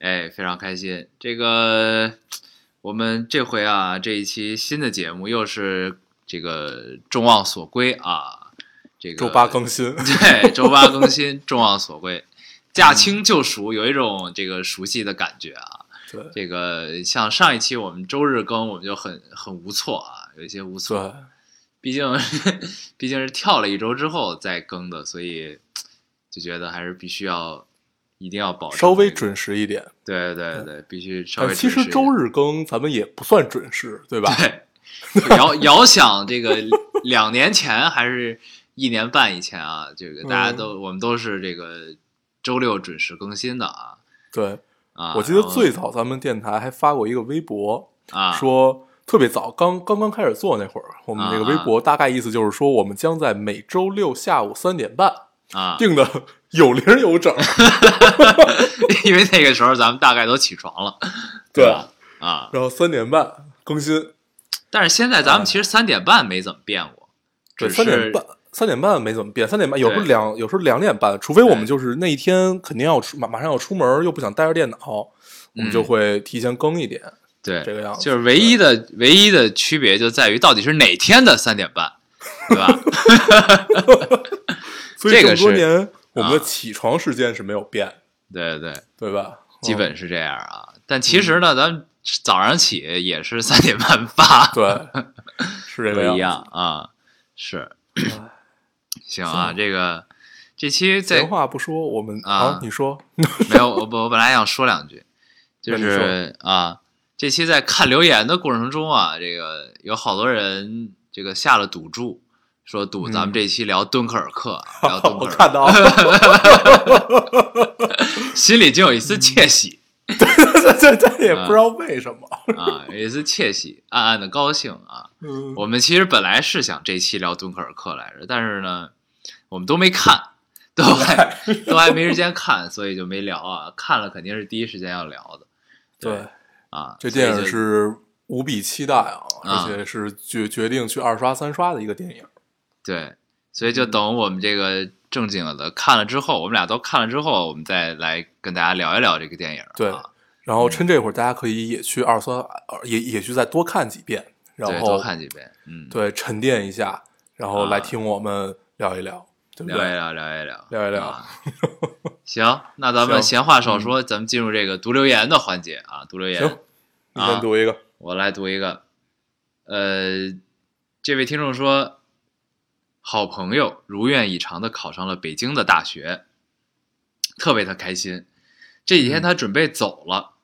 哎，非常开心。这个我们这回啊，这一期新的节目又是这个众望所归啊，这个周八更新，对，周八更新，众望所归，驾轻就熟，有一种这个熟悉的感觉啊。对这个像上一期我们周日更，我们就很很无措啊，有一些无措。对，毕竟毕竟是跳了一周之后再更的，所以就觉得还是必须要一定要保证稍微准时一点。对对对，必须稍微其实周日更咱们也不算准时，对吧？对遥遥想这个两年前还是一年半以前啊，这个大家都、我们都是这个周六准时更新的啊对，啊！我记得最早咱们电台还发过一个微博，啊说特别早，刚刚刚开始做那会儿，我们那个微博大概意思就是说，我们将在每周六下午三点半啊，定的有零有整。因为那个时候咱们大概都起床了，对吧？啊，然后三点半更新，但是现在咱们其实三点半没怎么变过，对，只三点是半，三点半没怎么变，三点半有时候两，有时候两点半，除非我们就是那一天肯定要出，马马上要出门，又不想带着电脑，我们就会提前更一点。对这个样子。就是唯一的唯一的区别就在于到底是哪天的三点半，对吧？所以这个年，我们的啊起床时间是没有变，对对，对吧？基嗯本是这样啊。但其实呢，咱们早上起也是三点半发，对，是这个不一样样啊。是，行啊，这个这期在闲话不说，我们啊好，你说，没有我我本来想说两句，就是啊，这期在看留言的过程中啊，这个有好多人这个下了赌注，说赌咱们嗯这期聊敦刻尔克，聊 敦刻我尔克，看到了，心里竟有一丝窃喜 这这也不知道为什么。啊，有一丝窃喜，暗暗的高兴啊。嗯，我们其实本来是想这期聊敦刻尔克来着，但是呢，我们都没看，都还都还没时间看，所以就没聊啊。看了肯定是第一时间要聊的对，啊。这电影是无比期待啊，啊而且是决决定去二刷三刷的一个电影。对，所以就等我们这个正经的看了之后，我们俩都看了之后，我们再来跟大家聊一聊这个电影。对啊、然后趁这会儿，大家可以也去二刷，呃也也去再多看几遍，然对，后多看几遍，嗯，对沉淀一下，然后来啊听我们聊一聊，对不对？聊一聊，聊一聊，聊一聊啊 行，那咱们闲话少说，咱们进入这个读留言的环节啊，读留言。行，你先读一个。我来读一个，呃，这位听众说，好朋友如愿以偿的考上了北京的大学，特别的开心。这几天他准备走了，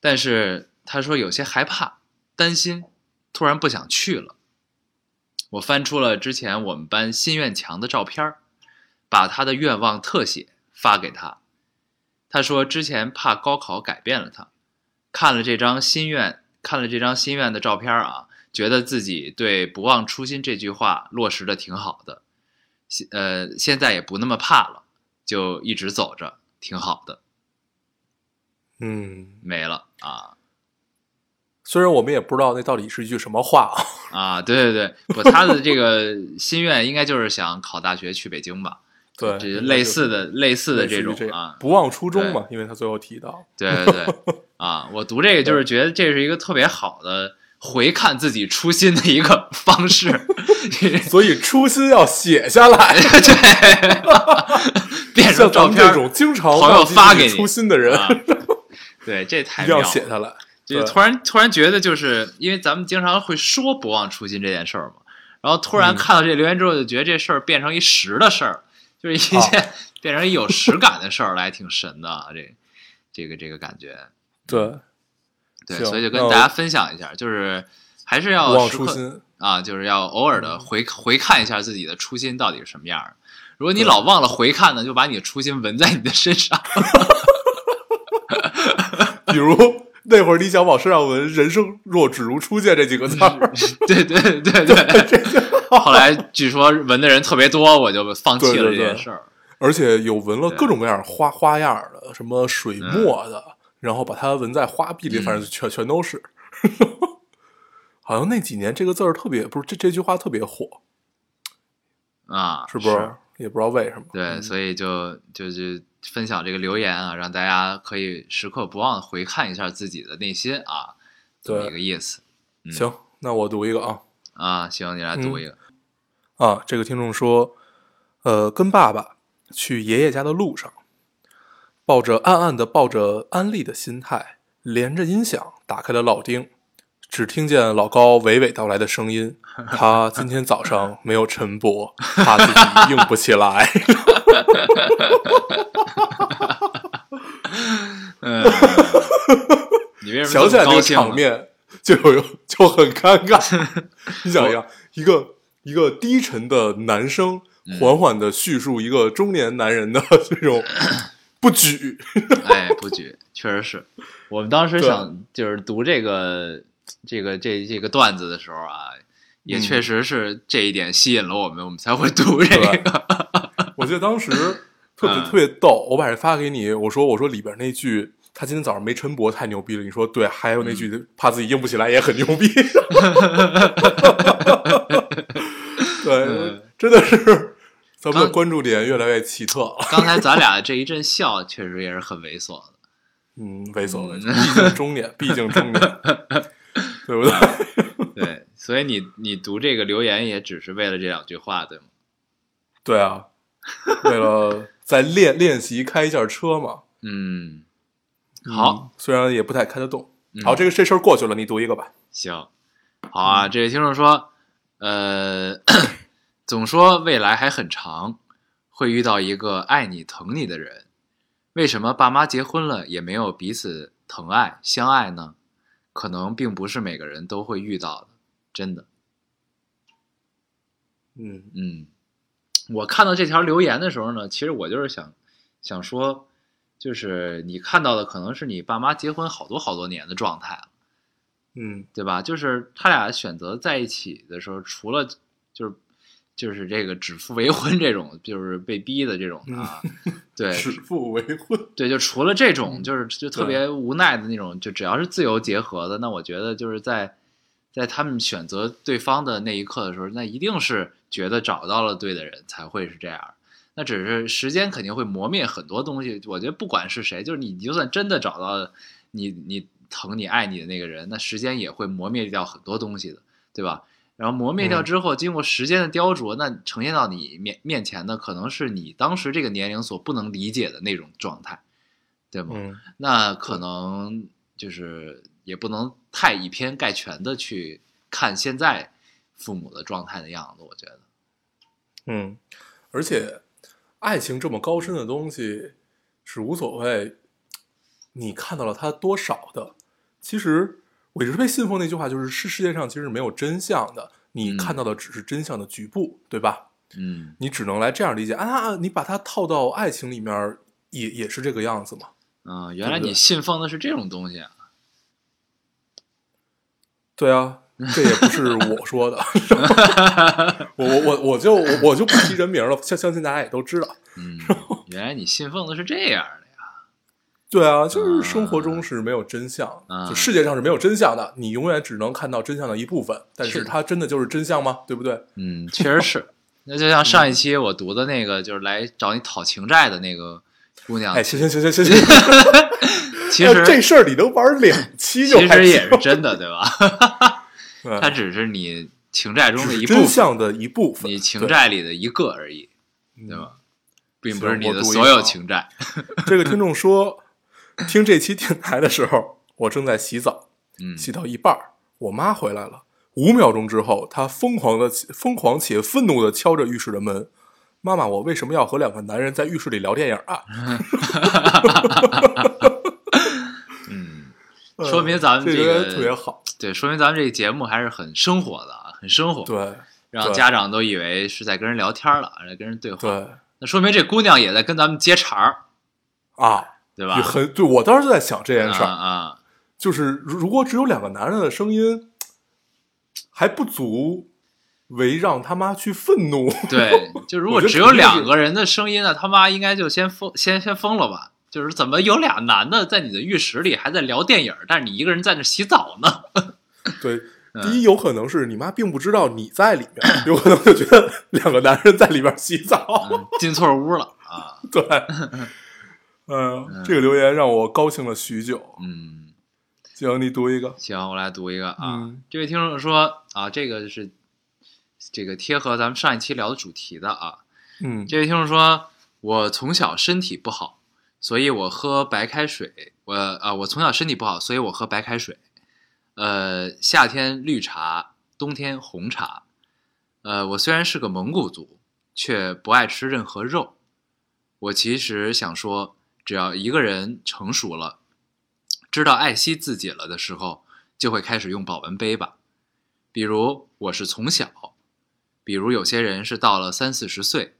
但是他说有些害怕、担心，突然不想去了。我翻出了之前我们班心愿墙的照片儿，把他的愿望特写发给他。他说之前怕高考改变了他，看了这张心愿，看了这张心愿的照片啊，觉得自己对“不忘初心”这句话落实的挺好的，现呃现在也不那么怕了，就一直走着，挺好的。嗯，没了啊虽然我们也不知道那到底是一句什么话啊，啊！对对对，不，他的这个心愿应该就是想考大学去北京吧？对，这是类似的类似的这种这啊，不忘初衷嘛，因为他最后提到，对对对啊！我读这个就是觉得这是一个特别好的回看自己初心的一个方式。所以初心要写下来。对，变成照片经常朋友发给你初心的人，啊，对，这太妙了。要写下来。就突然突然觉得，就是因为咱们经常会说不忘初心这件事儿嘛，然后突然嗯看到这留言之后，就觉得这事儿变成一实的事儿，就是一件变成一有实感的事儿了，还挺神的啊！这这个这个感觉，对，对，所以就跟大家分享一下，就是还是要时刻忘初心。啊，就是要偶尔嗯的回回看一下自己的初心到底是什么样儿。如果你老忘了回看呢，就把你的初心纹在你的身上。比如那会儿你想往身上纹“人生若只如初见”这几个字儿，对对对对。后来据说纹的人特别多，我就放弃了这件事儿。而且有纹了各种各样花花样的，什么水墨的，然后把它纹在花臂里，嗯反正全全都是。好像那几年这个字儿特别，不是这这句话特别火，啊，是不是？也不知道为什么。对，嗯所以就就就分享这个留言啊，让大家可以时刻不忘回看一下自己的内心啊，这么一个意思嗯行，那我读一个啊啊。行，你来读嗯一个。啊！这个听众说，呃，跟爸爸去爷爷家的路上，抱着暗暗的抱着安利的心态，连着音响打开了老丁，只听见老高娓娓道来的声音。他今天早上没有晨勃，怕自己硬不起来。嗯，你为什么想起来那个这么高兴呢场面就有就很尴尬。你想一下，一个一个低沉的男生嗯缓缓的叙述一个中年男人的这种不举，哎，不举，确实是。我们当时想就是读这个这个这这个段子的时候啊，也嗯。确实是这一点吸引了我们，我们才会读这对个。我记得当时 特别嗯。特别逗，我把这发给你，我说我说里边那句他今天早上没晨勃太牛逼了，你说对，还有那句嗯。怕自己硬不起来也很牛逼，对嗯，真的是咱们的关注点越来越奇特了，刚才咱俩这一阵笑，确实也是很猥琐的。嗯，猥琐猥嗯琐，毕竟中年，毕竟中年，对不对？对，所以你你读这个留言也只是为了这两句话，对吗？对啊，为了再练练习开一下车嘛。嗯，好，嗯，虽然也不太开得动。嗯好，这个这事儿过去了，你读一个吧。行，好啊。这位听众说，呃，总说未来还很长，会遇到一个爱你疼你的人，为什么爸妈结婚了也没有彼此疼爱相爱呢？可能并不是每个人都会遇到的，真的。嗯嗯，我看到这条留言的时候呢，其实我就是想想说，就是你看到的可能是你爸妈结婚好多好多年的状态了，嗯对吧？就是他俩选择在一起的时候，除了就是就是这个指腹为婚这种，就是被逼的这种的啊，对指腹为婚。对，就除了这种，嗯就是就特别无奈的那种，就只要是自由结合的，那我觉得就是在在他们选择对方的那一刻的时候，那一定是觉得找到了对的人才会是这样。那只是时间肯定会磨灭很多东西。我觉得不管是谁，就是你，你就算真的找到你你疼你爱你的那个人，那时间也会磨灭掉很多东西的，对吧？然后磨灭掉嗯之后，经过时间的雕琢，那呈现到你面面前的可能是你当时这个年龄所不能理解的那种状态，对吗？嗯那可能就是也不能太以偏概全的去看现在父母的状态的样子，我觉得，嗯，而且爱情这么高深的东西是无所谓，你看到了它多少的。其实我一直被信奉那句话，就是是世界上其实没有真相的，你嗯看到的只是真相的局部，对吧？嗯你只能来这样理解啊，你把它套到爱情里面，也也是这个样子嘛。嗯，原来你信奉的是这种东西啊，对啊，这也不是我说的，我我我我就我我就不提人名了，相相信大家也都知道。嗯，原来你信奉的是这样对啊，就是生活中是没有真相，啊就世界上是没有真相的，你永远只能看到真相的一部分，但是是它真的就是真相吗？对不对？嗯，确实是。那就像上一期我读的那个，就是来找你讨情债的那个姑娘，哎，行行行行行行，其实这事儿你能玩两期其实也是行真的，对吧？对 它只是你情债中的一部分，真相的一部分，你情债里的一个而已，对吧？并不是你的所有情债。这个听众说，听这期电台的时候，我正在洗澡，嗯，洗到一半儿，我妈回来了。五秒钟之后，她疯狂的、疯狂且愤怒的敲着浴室的门。妈妈，我为什么要和两个男人在浴室里聊电影啊？嗯，呃 说明咱们这这个特别好。对，说明咱们这个节目还是很生活的啊，很生活，对让对家长都以为是在跟人聊天了，在跟人对话。对那说明这姑娘也在跟咱们接茬儿，啊，对吧？也很对我当时就在想这件事儿，啊啊，就是如如果只有两个男人的声音，还不足为让他妈去愤怒。对，就如 果只有两个人的声音呢，他妈应该就先疯，先先疯了吧？就是怎么有俩男的在你的浴室里还在聊电影，但是你一个人在那洗澡呢？对，嗯第一有可能是你妈并不知道你在里面，有可能就觉得两个男人在里边洗澡。嗯进错屋了啊！对，嗯，这个留言让我高兴了许久。嗯，行，你读一个。行，我来读一个啊。嗯这位听众说啊，这个是这个贴合咱们上一期聊的主题的啊。嗯这位听众说，我从小身体不好，所以我喝白开水。我啊，我从小身体不好，所以我喝白开水。呃，夏天绿茶，冬天红茶。呃，我虽然是个蒙古族，却不爱吃任何肉。我其实想说，只要一个人成熟了，知道爱惜自己了的时候，就会开始用保温杯吧。比如我是从小，比如有些人是到了三四十岁，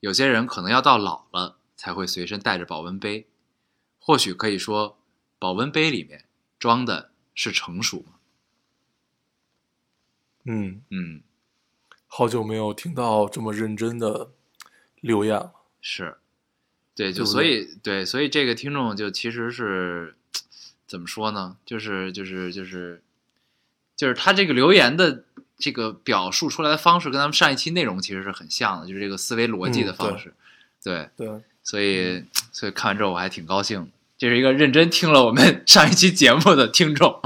有些人可能要到老了才会随身带着保温杯。或许可以说，保温杯里面装的是成熟吗？嗯，嗯，好久没有听到这么认真的留言了。是，对，就所以对，所以这个听众就其实是怎么说呢？就是就是就是就是他这个留言的这个表述出来的方式，跟咱们上一期内容其实是很像的，就是这个思维逻辑的方式。对，对，所以所以看完之后我还挺高兴的。这是一个认真听了我们 上一期节目的听众，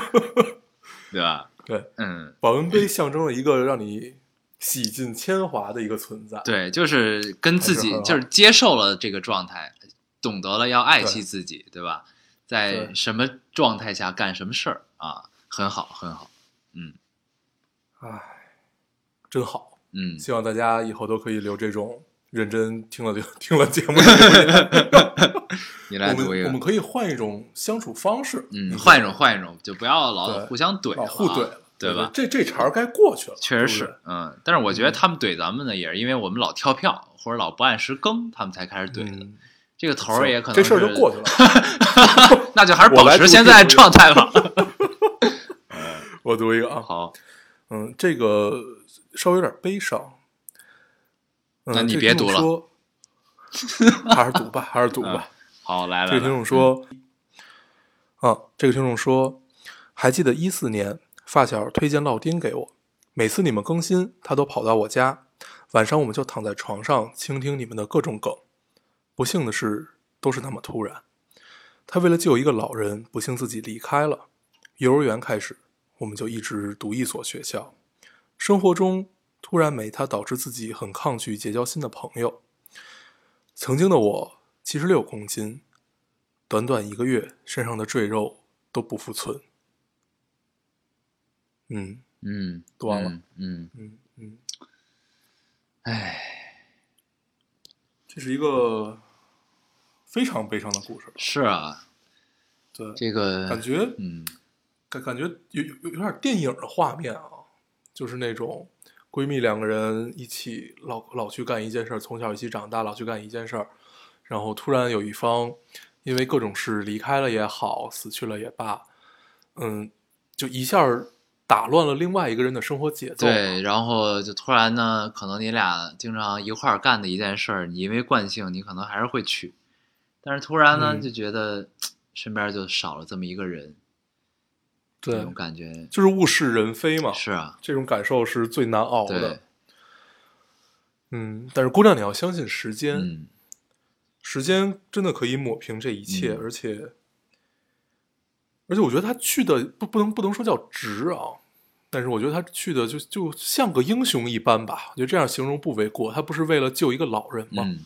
对吧？对，嗯，保温杯象征了一个让你洗尽铅华的一个存在。对，就是跟自己是就是接受了这个状态，懂得了要爱惜自己，对吧？在什么状态下干什么事儿啊，很好，很好。嗯唉，真好。嗯，希望大家以后都可以留这种认真听了 听了节目。你来读一个们我们，可以换一种相处方式。嗯，换一种，换一种，就不要老互相怼互怼了，对吧？这这茬儿该过去了，确实是，嗯，但是我觉得他们怼咱们呢，也是因为我们老跳票或者老不按时更，他们才开始怼的。这个头儿也可能这事儿就过去了。那就还是保持现在状态吧。我读一个啊，好，嗯，这个稍微有点悲伤。嗯、那你别读了还是读吧，还是读吧。好，来了这个听众说，啊，这个听众说，还记得一四年发小推荐烙丁给我，每次你们更新，他都跑到我家，晚上我们就躺在床上倾听你们的各种梗。不幸的是，都是那么突然。他为了救一个老人，不幸自己离开了。幼儿园开始，我们就一直读一所学校。生活中突然没他，导致自己很抗拒结交新的朋友。曾经的我七十六公斤，短短一个月，身上的赘肉都不复存。嗯。嗯，断了。嗯，嗯，嗯嗯，唉，这是一个非常悲伤的故事。是啊，对，这个感觉嗯。感感觉有有有点电影的画面啊，就是那种闺蜜两个人一起老老去干一件事儿，从小一起长大，老去干一件事儿，然后突然有一方因为各种事离开了也好，死去了也罢，嗯，就一下儿打乱了另外一个人的生活节奏。对，然后就突然呢，可能你俩经常一块儿干的一件事儿，你因为惯性，你可能还是会去，但是突然呢，嗯就觉得身边就少了这么一个人，这种，感觉就是物是人非嘛，是啊，这种感受是最难熬的。，嗯，但是姑娘，你要相信时间，嗯，时间真的可以抹平这一切，嗯而且，而且我觉得他去的不不能不能说叫值啊，但是我觉得他去的就就像个英雄一般吧，我觉得这样形容不为过。他不是为了救一个老人吗？嗯，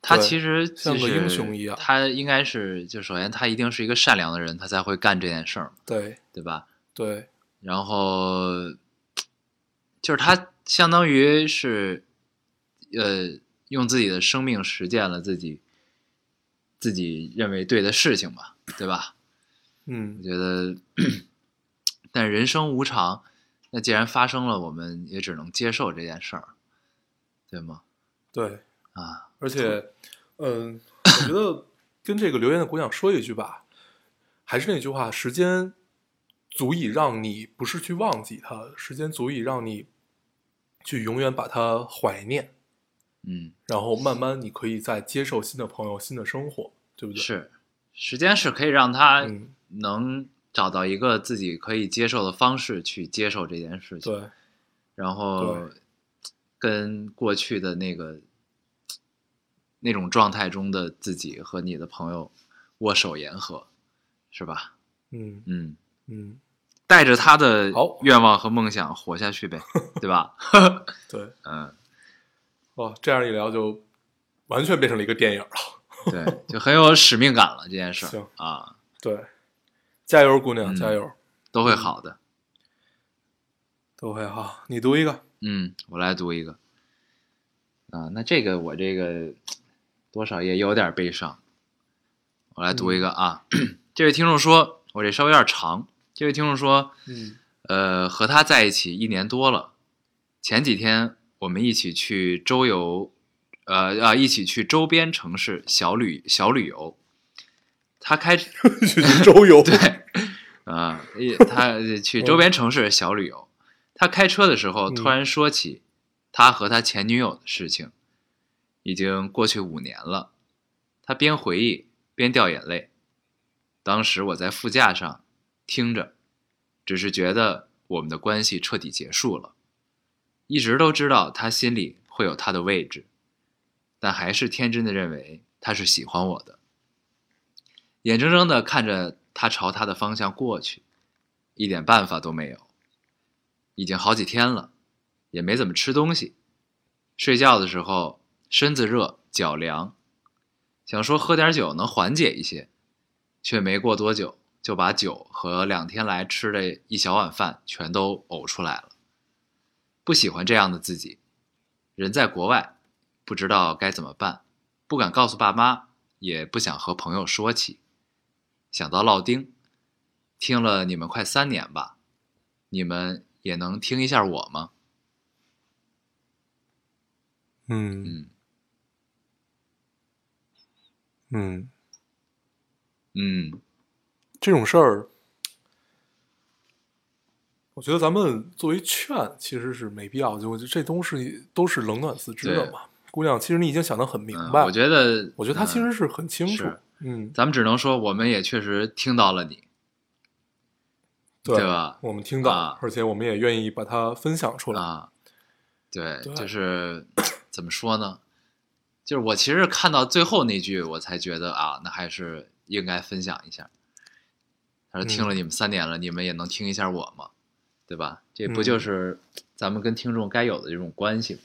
他其实就是像个英雄一样他应该是就首先他一定是一个善良的人，他才会干这件事儿，对对吧？对，然后就是他相当于是呃用自己的生命实践了自己自己认为对的事情吧，对吧？嗯我嗯，觉得，但人生无常，那既然发生了，我们也只能接受这件事儿，对吗？对，啊，而且，嗯，我我觉得跟这个留言的姑娘说一句吧，还是那句话，时间足以让你不是去忘记他，时间足以让你去永远把他怀念，嗯，然后慢慢你可以再接受新的朋友、新的生活，对不对？，是，时间是可以让他嗯，能找到一个自己可以接受的方式去接受这件事情，对，然后跟过去的那个那种状态中的自己和你的朋友握手言和，是吧？嗯嗯，嗯，带着他的好愿望和梦想活下去呗，对吧？对，嗯，哇，这样一聊就完全变成了一个电影了。对，就很有使命感了。这件事 行儿啊，对，加油，姑娘，嗯加油，都会好的。都会好。你读一个，嗯，我来读一个。啊，那这个我这个多少也有点悲伤。我来读一个啊，这位听众说，我这稍微有点长。这位听众说，嗯呃，和他在一起一年多了，前几天我们一起去周游，呃啊，一起去周边城市小旅小旅游。他开 去周游，对，啊，一他去周边城市小旅游，他开车的时候嗯突然说起他和他前女友的事情，已经过去五年了。他边回忆边掉眼泪。当时我在副驾上听着，只是觉得我们的关系彻底结束了。一直都知道他心里会有他的位置，但还是天真的认为他是喜欢我的。眼睁睁的看着他朝他的方向过去，一点办法都没有。已经好几天了，也没怎么吃东西。睡觉的时候身子热，脚凉，想说喝点酒能缓解一些，却没过多久就把酒和两天来吃的一小碗饭全都呕出来了。不喜欢这样的自己，人在国外，不知道该怎么办，不敢告诉爸妈，也不想和朋友说起。想到烙丁，听了你们快三年吧，你们也能听一下我吗？嗯。嗯。嗯，嗯，这种事儿，我觉得咱们作为劝其实是没必要，就我觉得这东西都是冷暖自知的嘛。姑娘，其实你已经想得很明嗯白，我觉得，我觉得他其嗯实是很清楚。是，嗯，咱们只能说，我们也确实听到了你，对对吧我们听到，啊而且我们也愿意把它分享出来。啊，对，对就是 怎么说呢？就是我其实看到最后那句，我才觉得啊，那还是应该分享一下。他说：“听嗯了你们三年了，你们也能听一下我吗？对吧？这不嗯就是咱们跟听众该有的这种关系吗？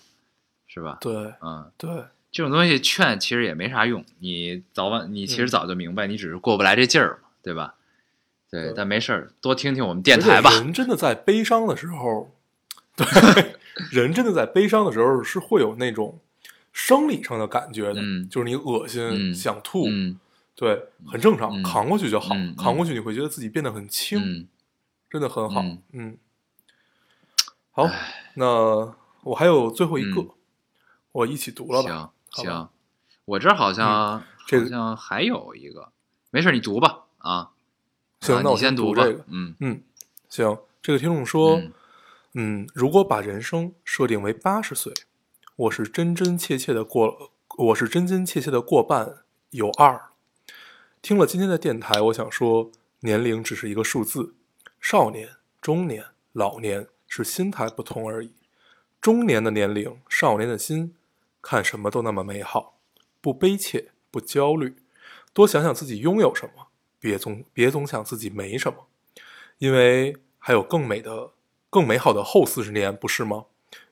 是吧？对嗯，对，这种东西劝其实也没啥用，你早晚你其实嗯早就明白，你只是过不来这劲儿嘛，对吧？对，对但没事儿，多听听我们电台吧。人真的在悲伤的时候，对，人真的在悲伤的时候是会有那种生理上的感觉的，嗯就是你恶心、嗯想吐，嗯对，很正常，嗯扛过去就好，扛过去你会觉得自己变得很轻，嗯，真的很好，嗯嗯。好，那我还有最后一个，嗯我一起读了吧？行我这儿好像、这个好像还有一个，没事儿你读吧啊。啊行那我你先读这个嗯嗯，行。这个听众说，嗯嗯，如果把人生设定为八十岁，我是真真切切的过，我是真真切切的过半有二。听了今天的电台，我想说，年龄只是一个数字，少年、中年、老年是心态不同而已。中年的年龄，少年的心，看什么都那么美好，不悲切，不焦虑，多想想自己拥有什么，别总别总想自己没什么，因为还有更美的、更美好的后四十年，不是吗？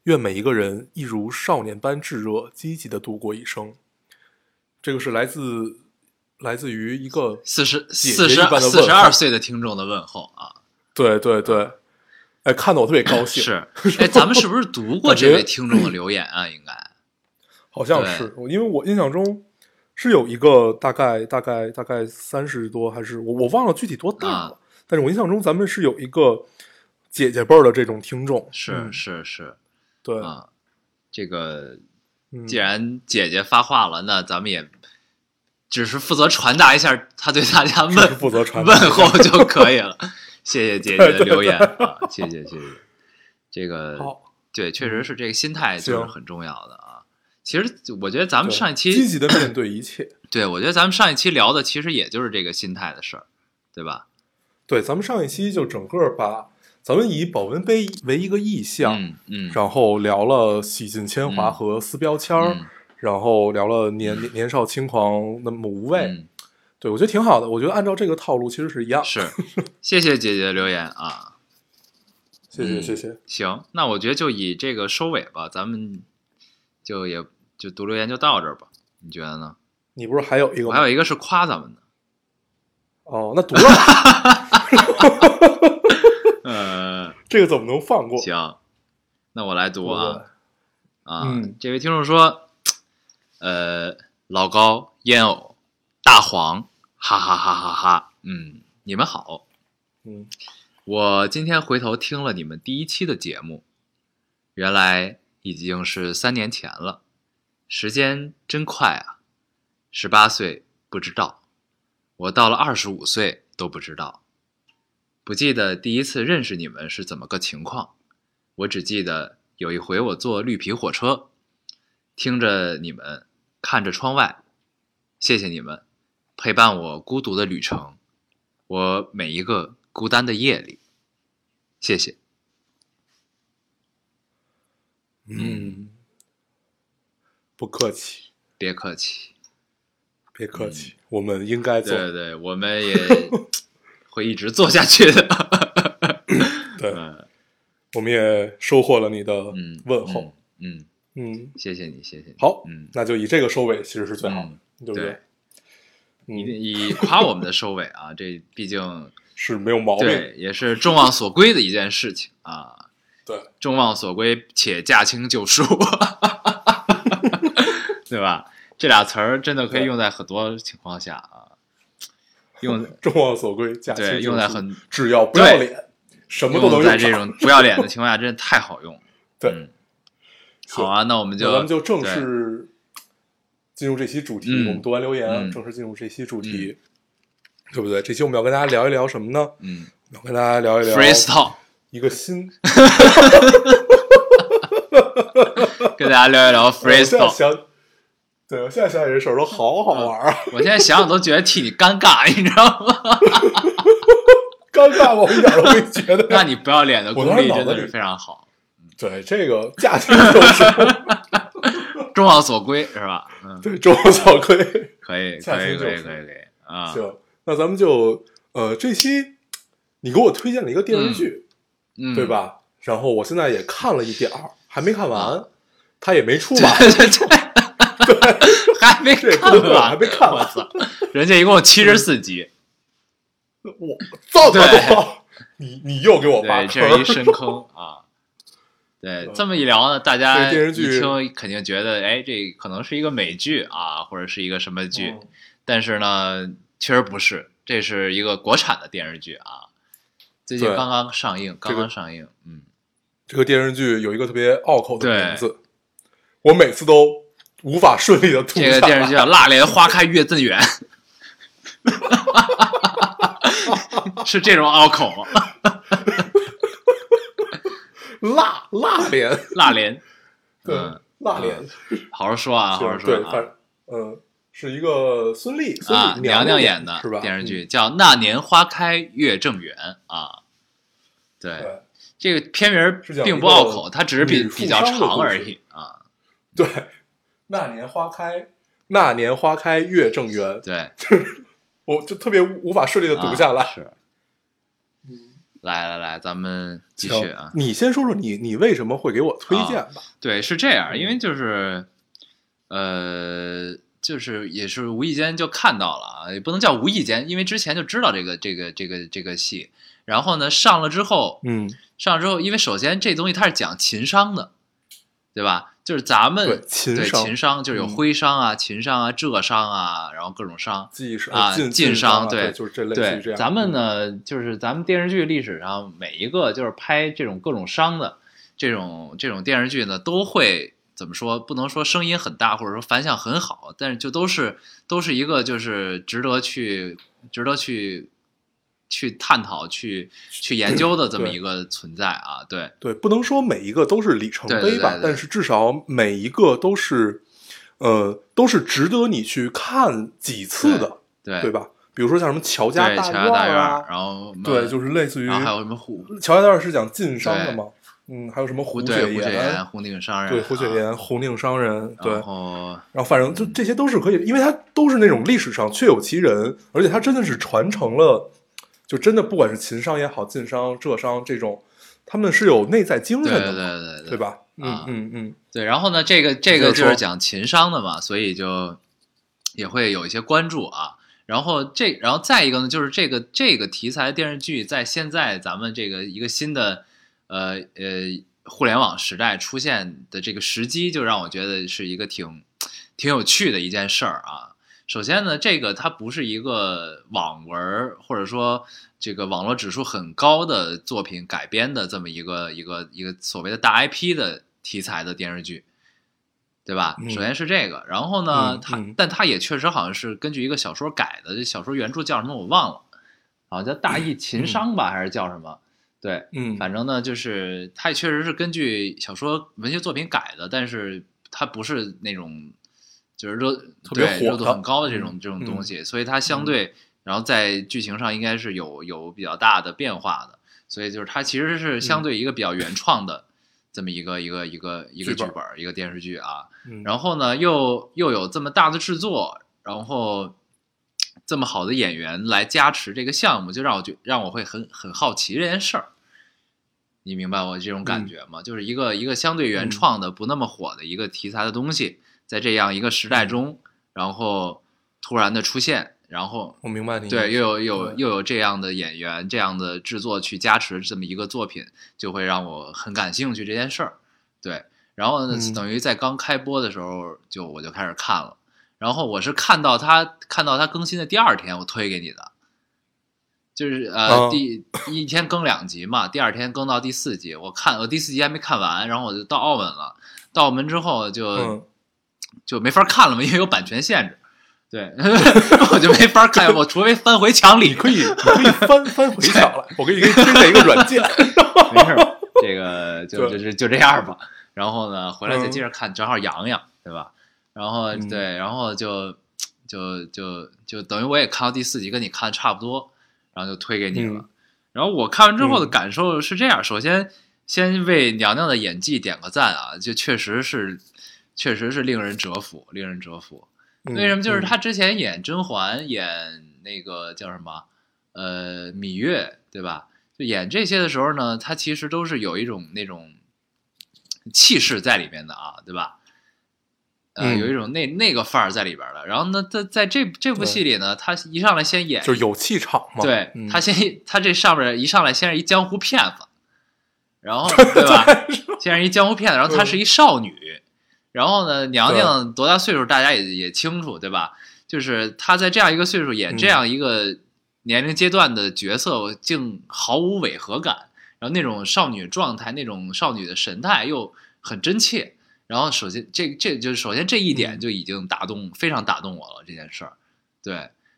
愿每一个人一如少年般炙热、积极的度过一生。这个是来自来自于一个四十姐四十四十二岁的听众的问候啊，对对对，哎，看得我特别高兴，是，哎，咱们是不是读过这位听众的留言啊？应该好像是，因为我印象中是有一个大概大概大概三十多，还是我我忘了具体多大了，啊但是我印象中咱们是有一个姐姐辈儿的这种听众，是嗯是是对，啊，这个嗯既然姐姐发话了，那咱们也只是负责传达一下她对大家问负责传达问候就可以了。谢谢姐姐的留言啊，谢谢谢谢。这个好，对，确实是这个心态就是很重要的啊。其实我觉得咱们上一期积极的面对一切。对，我觉得咱们上一期聊的其实也就是这个心态的事儿，对吧？对，咱们上一期就整个把咱们以保温杯为一个意象，嗯嗯，然后聊了洗尽铅华嗯和撕标签儿，嗯然后聊了年年年少轻狂那么无畏。嗯对我觉得挺好的，我觉得按照这个套路其实是一样。是，谢谢姐姐的留言啊。谢谢嗯谢谢。行，那我觉得就以这个收尾吧，咱们就也就读留言就到这儿吧，你觉得呢？你不是还有一个还有一个是夸咱们的，哦，那读了吧，呃，这个怎么能放过？行，那我来读啊啊，嗯这位听众说，呃，老高、烟偶、大黄，哈哈哈哈哈，嗯，你们好，嗯，我今天回头听了你们第一期的节目，原来已经是三年前了，时间真快啊！十八岁不知道，我到了二十五岁都不知道，不记得第一次认识你们是怎么个情况，我只记得有一回我坐绿皮火车，听着你们，看着窗外，谢谢你们陪伴我孤独的旅程，我每一个孤单的夜里，谢谢。嗯，不客气，别客气，别客气，我们应该做。对对对，我们也 会一直做下去的。对，嗯我们也收获了你的嗯，问候。嗯，嗯，嗯，谢谢你，谢谢你。好，嗯，那就以这个收尾其实是最好的，嗯对不对？你，以以夸我们的收尾啊，这毕竟 是没有毛病。对，也是众望所归的一件事情啊。对，众望所归且驾轻就熟，对吧？这俩词儿真的可以用在很多情况下啊，用 众望所归，对用在很只要不要脸，什么都能用在这种不要脸的情况下，真的太好用了。对嗯，好啊，那我们就那咱们就正式进入这期主题。嗯我们读完留言，嗯正式进入这期主题，对不对？这期我们要跟大家聊一聊什么呢？嗯要跟大家聊一聊，freestyle，一个新 跟大家聊一聊 freestyle。想，对我现在想起这事儿都好好玩啊！我现在想想都觉得替你尴尬，你知道吗？尴尬，我一点都没觉得。那你不要脸的功力真的是非常好，对这个驾轻就是，众望所归是吧？嗯，对众望所归。可以，驾可以，可以，可以，可以啊。行，那咱们就呃，这期你给我推荐了一个电视剧，嗯，对？吧？然后我现在也看了一点儿，还没看完，它也没出吧。对对对，还没看不能完，还没看完。我操！人家一共七十四集，我这么多，你你又给我挖这是一深坑啊。对，这么一聊呢，大家电视剧一听肯定觉得，哎，这可能是一个美剧啊，或者是一个什么剧，嗯。但是呢，确实不是，这是一个国产的电视剧啊，最近刚刚上映，刚刚上映，嗯，这个电视剧有一个特别拗口的名字，我每次都无法顺利的读这个电视剧叫《蜡莲花开月正圆》，是这种拗口吗？辣辣莲，蜡莲，对嗯，辣莲，好好说啊，好好说啊。反嗯，是一个孙俪孙啊，俪娘娘演的是吧？电视剧叫《那年花开月正圆》啊。对这个片名儿并不拗口，它只是比比较长而已啊。对，那年花开，那年花开月正圆，对，我就特别无法顺利的读下来。啊是。来来来，咱们继续啊。你先说说你你为什么会给我推荐吧？对，是这样，嗯因为就是，呃，就是也是无意间就看到了啊，也不能叫无意间，因为之前就知道这个这个这个这个戏，然后呢上了之后，嗯，上了之后，因为首先这东西它是讲情商的，对吧？就是咱们对情商就是有嗯徽商啊、秦商啊、浙商啊，然后各种商。啊晋晋商对就是这类似于这对，样。咱们呢，就是咱们电视剧历史上每一个就是拍这种各种商的这种这种电视剧呢，都会怎么说，不能说声音很大，或者说反响很好，但是就都是都是一个就是值得去值得去去探讨、去去研究的这么一个存在啊。对对，不能说每一个都是里程碑吧，对对对对但是至少每一个都是，呃，都是值得你去看几次的，对对吧？比如说像什么乔家对，大乔家大院院啊，，然后对，就是类似于然后还有什么胡乔家大院是讲晋商的吗，嗯，还有什么胡雪岩、红顶商人，对，胡雪啊，岩、红顶商人，对，然后然后反正就这些都是可以，因为它都是那种历史上确有其人，而且它真的是传承了，就真的不管是秦商也好，晋商、浙商这种，他们是有内在精对对神的对，对对对？吧？嗯啊嗯嗯，对，然后呢，这个这个就是说就是讲秦商的嘛，所以就也会有一些关注啊。然后这，然后再一个呢，就是这个这个题材电视剧在现在咱们这个一个新的呃呃互联网时代出现的这个时机，就让我觉得是一个挺挺有趣的一件事儿啊。首先呢，这个它不是一个网文儿或者说这个网络指数很高的作品改编的这么一个一个一个所谓的大 IP 的题材的电视剧，对吧？嗯首先是这个，然后呢，它但它也确实好像是根据一个小说改的，这小说原著叫什么我忘了，好像叫《大义秦商》吧，还是叫什么？对，嗯，反正呢，就是它也确实是根据小说文学作品改的，但是它不是那种就是热特别火热度很高的这种嗯这种东西，所以它相对，然后在剧情上应该是有有比较大的变化的，所以就是它其实是相对一个比较原创的这么一个一个一个一个剧本一个电视剧啊，嗯。然后呢，又又有这么大的制作，然后这么好的演员来加持这个项目，就让我觉让我会很很好奇这件事儿。你明白我这种感觉吗？就是一个一个相对原创的、不那么火的一个题材的东西，在这样一个时代中，然后突然的出现，然后我明白你对，又有有又有这样的演员、这样的制作去加持这么一个作品，就会让我很感兴趣这件事儿。对，然后呢，嗯。等于在刚开播的时候就我就开始看了，然后我是看到他看到他更新的第二天，我推给你的，就是呃、哦。第一天更两集嘛，第二天更到第四集，我看我第四集还没看完，然后我就到澳门了，到澳门之后就、嗯就没法看了嘛，因为有版权限制。对，我就没法看，我除非翻回墙里，你可以你可以翻翻回墙来，我给你给你推荐一个软件，没事儿，这个就对就是就这样吧。然后呢，回来再嗯接着看，正好阳阳，对吧？然后嗯对，然后就就就就等于我也看到第四集，跟你看的差不多，然后就推给你了。嗯然后我看完之后的嗯感受是这样：首先，先为娘娘的演技点个赞啊，就确实是，确实是令人折服，令人折服。为什么？就是嗯她之前演甄嬛，演那个叫什么，呃，芈月，对吧？就演这些的时候呢，他其实都是有一种那种气势在里面的啊，对吧？呃，嗯有一种那那个范儿在里边的。然后呢，在在这这部戏里呢，他一上来先演就是有气场嘛，对嗯他先，他这上面一上来先是一江湖骗子，然后 对吧？先是一江湖骗子，然后她是一少女，然后呢，娘娘多大岁数大家也也清楚，对吧？就是她在这样一个岁数演嗯这样一个年龄阶段的角色，竟毫无违和感，然后那种少女状态，那种少女的神态又很真切。然后首先这这就是首先这一点嗯就已经打动，非常打动我了这件事儿，对。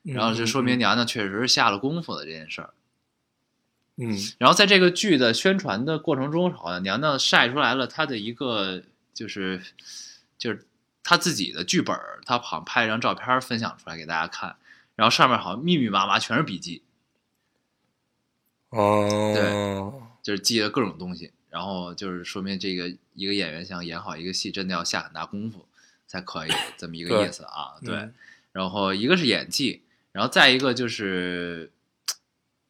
嗯然后就说明娘娘确实是下了功夫的这件事儿。嗯然后在这个剧的宣传的过程中，好像娘娘晒出来了她的一个就是就是他自己的剧本儿，她好像拍一张照片分享出来给大家看，然后上面好像密密麻麻全是笔记，哦，对就是记了各种东西，然后就是说明这个一个演员想演好一个戏，真的要下很大功夫才可以，这么一个意思啊。对，嗯然后一个是演技，然后再一个就是，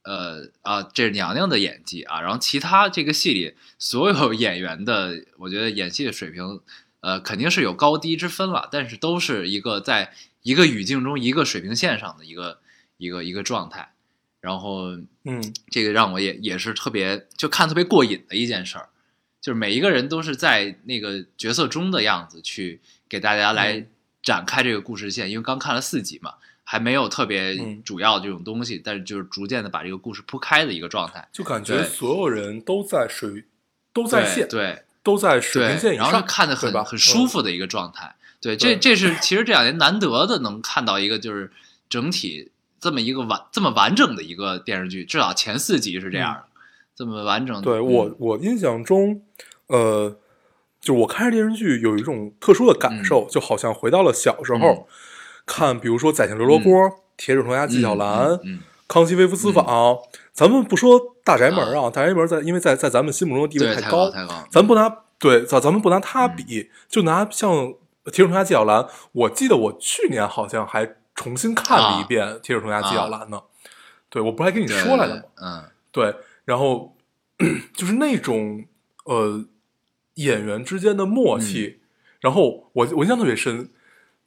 呃啊，这是娘娘的演技啊，然后其他这个戏里所有演员的，我觉得演戏的水平，呃，肯定是有高低之分了，但是都是一个在一个语境中一个水平线上的一个一个一个状态，然后嗯这个让我也也是特别就看特别过瘾的一件事儿，就是每一个人都是在那个角色中的样子去给大家来嗯。展开这个故事线，因为刚看了四集嘛，还没有特别嗯主要的这种东西，但是就是逐渐的把这个故事铺开的一个状态。就感。觉所有人都在水都在线，对都在水平线，以然后上，看的很很舒服的一个状态。对，这这是其实这两年难得的能看到一个就是整体这么一个完这么完整的一个电视剧，至少前四集是这样的，这么完整对嗯。我我印象中，呃，就我看这电视剧有一种特殊的感受，就好像回到了小时候、嗯。看，比如说《宰相刘罗锅》铁齿铜牙纪晓岚》康熙微服私访》咱们不说大宅门啊，大宅门在因为在在咱们心目中的地对位高，太太高，嗯咱不拿对咱咱们不拿它比，就拿像《铁齿铜牙纪晓岚》，我记得我去年好像还重新看了一遍《铁齿铜牙纪晓岚》呢。对，我不是还跟你说来了吗？嗯对，然后 就是那种呃演员之间的默契，然后我我印象特别深。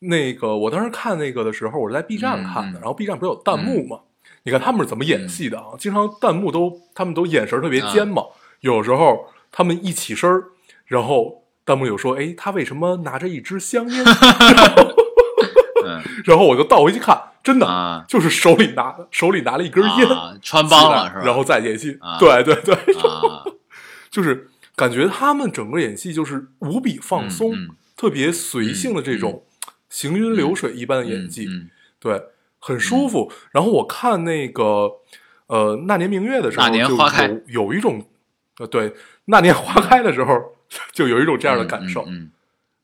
那个我当时看那个的时候，我是在 B 站看的，然后 B 站不是有弹幕吗？你看他们是怎么演戏的啊？经常弹幕都他们都眼神特别尖嘛，有时候他们一起身儿，然后弹幕有说：“哎，他为什么拿着一支香烟？”嗯然后我就倒回去看，真的、啊就是手里拿手里拿了一根烟，啊，穿帮了是吧？然后再演戏。啊对对对，啊，就是感觉他们整个演戏就是无比放松，嗯嗯特别随性的这种行云流水一般的演技，对，很舒服。然后我看那个呃《那年明月》的时候，那年花开就有有一种呃对《那年花开》的时候，就有一种这样的感受，嗯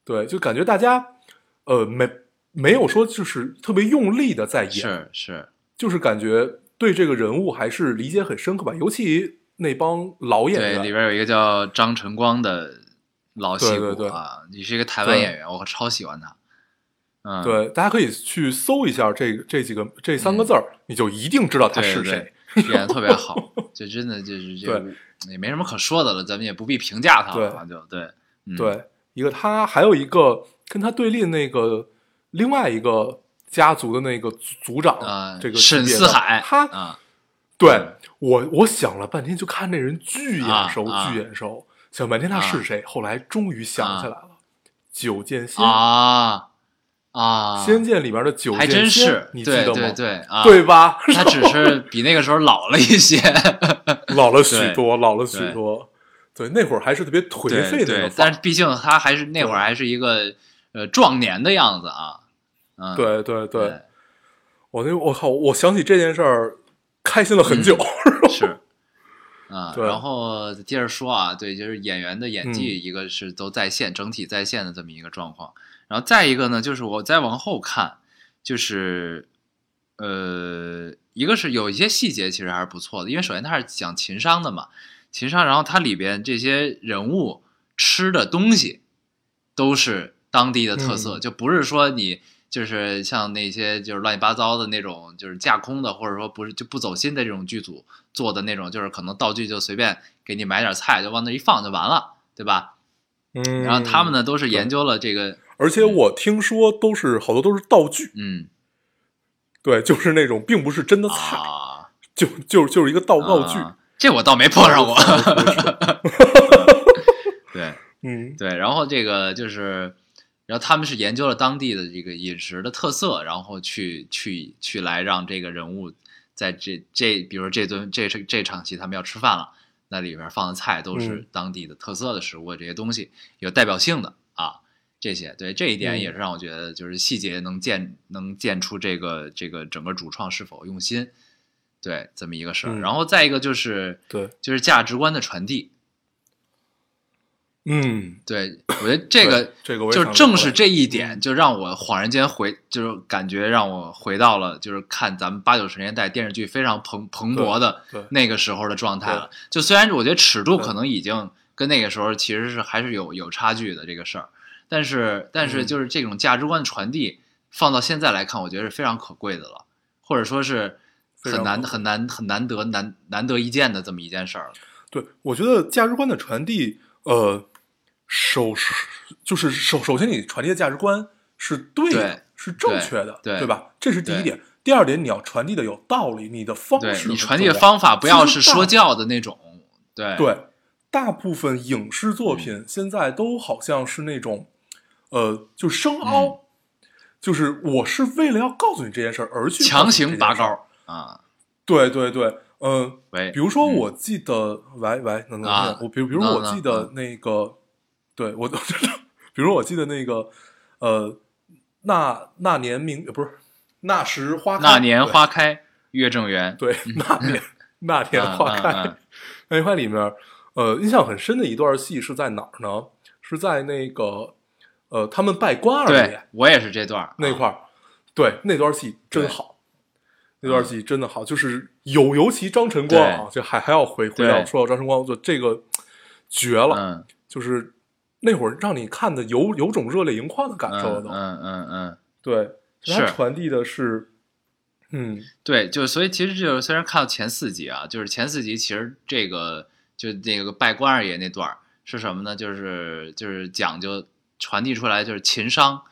对，就感觉大家呃没没有说就是特别用力的在嗯演，是是，就是感觉对这个人物还是理解很深刻吧，尤其那帮老演对，员，里边有一个叫张晨光的老戏骨对对对。啊，你是一个台湾演员，我超喜欢他。嗯，对，大家可以去搜一下这这几个这三个字儿，你就一定知道他是谁。对，演的特别好，就真的就是这对也没什么可说的了，咱们也不必评价他了，就对，嗯、对，一个他，还有一个跟他对立那个另外一个家族的那个族族长，啊，这个沈四海，他啊，对我我想了半天，就看那人巨眼熟，巨眼熟，想半天他是谁，后来终于想起来了，九剑仙，啊啊，仙剑里面的九还剑仙，真是，你记得吗？对对对啊，对吧？他只是比那个时候老了一些，老了许多，老了许多。对，那会儿还是特别颓废的那个，对但是毕竟他还是那会儿还是一个呃壮年的样子啊，嗯，对对对，对，我那我靠，我想起这件事儿，开心了很久。是。啊，对然后接着说啊，对，就是演员的演技，嗯一个是都在线，整体在线的这么一个状况。然后再一个呢，就是我再往后看，就是呃，一个是有一些细节其实还是不错的，因为首先它是讲情商的嘛，情商，然后它里边这些人物吃的东西都是当地的特色，嗯就不是说你就是像那些就是乱七八糟的那种，就是架空的，或者说不是就不走心的这种剧组做的那种，就是可能道具就随便给你买点菜就往那一放就完了，对吧？嗯，然后他们呢都是研究了这个，而且我听说都是好多都是道具，嗯。对，就是那种并不是真的菜，啊，就就就是一个道道具。啊。这我倒没碰上过。对。嗯。对，然后这个就是，然后他们是研究了当地的这个饮食的特色，然后去去去来让这个人物在这这，比如说这顿这是这场戏他们要吃饭了，那里边放的菜都是嗯。当地的特色的食物，这些东西有代表性的啊。这些对这一点嗯。也是让我觉得，就是细节能见能见出这个这个整个主创是否用心，对这么一个事儿。嗯。然后再一个就是对，就是价值观的传递，嗯，对我觉得这个这个就正是这一点，就让我恍然间回，就是感觉让我回到了就是看咱们八九十年代电视剧非常蓬蓬勃的那个时候的状态了。就虽然我觉得尺度可能已经跟那个时候其实是还是有有差距的这个事儿，但是但是嗯就是这种价值观的传递，放到现在来看，我觉得是非常可贵的了，或者说是很难很难很难得难难得一见的这么一件事儿了。对，我觉得价值观的传递，呃，首就是首首先你传递的价值观是对的，对是正确的，对吧？这是第一点。第二点，你要传递的有道理，你的方式你传递的方法不要是说教的那种，对对，大部分影视嗯作品现在都好像是那种，呃，就深嗯。凹，就是我是为了要告诉你这件事儿而去强行拔。高啊，对对对，嗯、喂，比如说，嗯。我记得，喂喂，能能啊听见？我比如比如我记得嗯。那个对我都 比如我记得那个呃，那那年明不是那时花开，那年花开月正圆，对，那年那年花开，那年花里面，呃，印象很深的一段戏是在哪儿呢？是在那个呃，他们拜关二爷我也是这段那块儿，对，那段戏真好，那段戏真的好，就是有尤其张晨光啊，这还还要回回到说到张晨光，就这个绝了，嗯，就是那会儿让你看的有有种热泪盈眶的感受都，嗯嗯嗯嗯，对，他传递的是，嗯，对，就所以其实就是虽然看到前四集啊，就是前四集其实这个就那个拜关二爷那段儿是什么呢？就是就是讲究传递出来就是情商，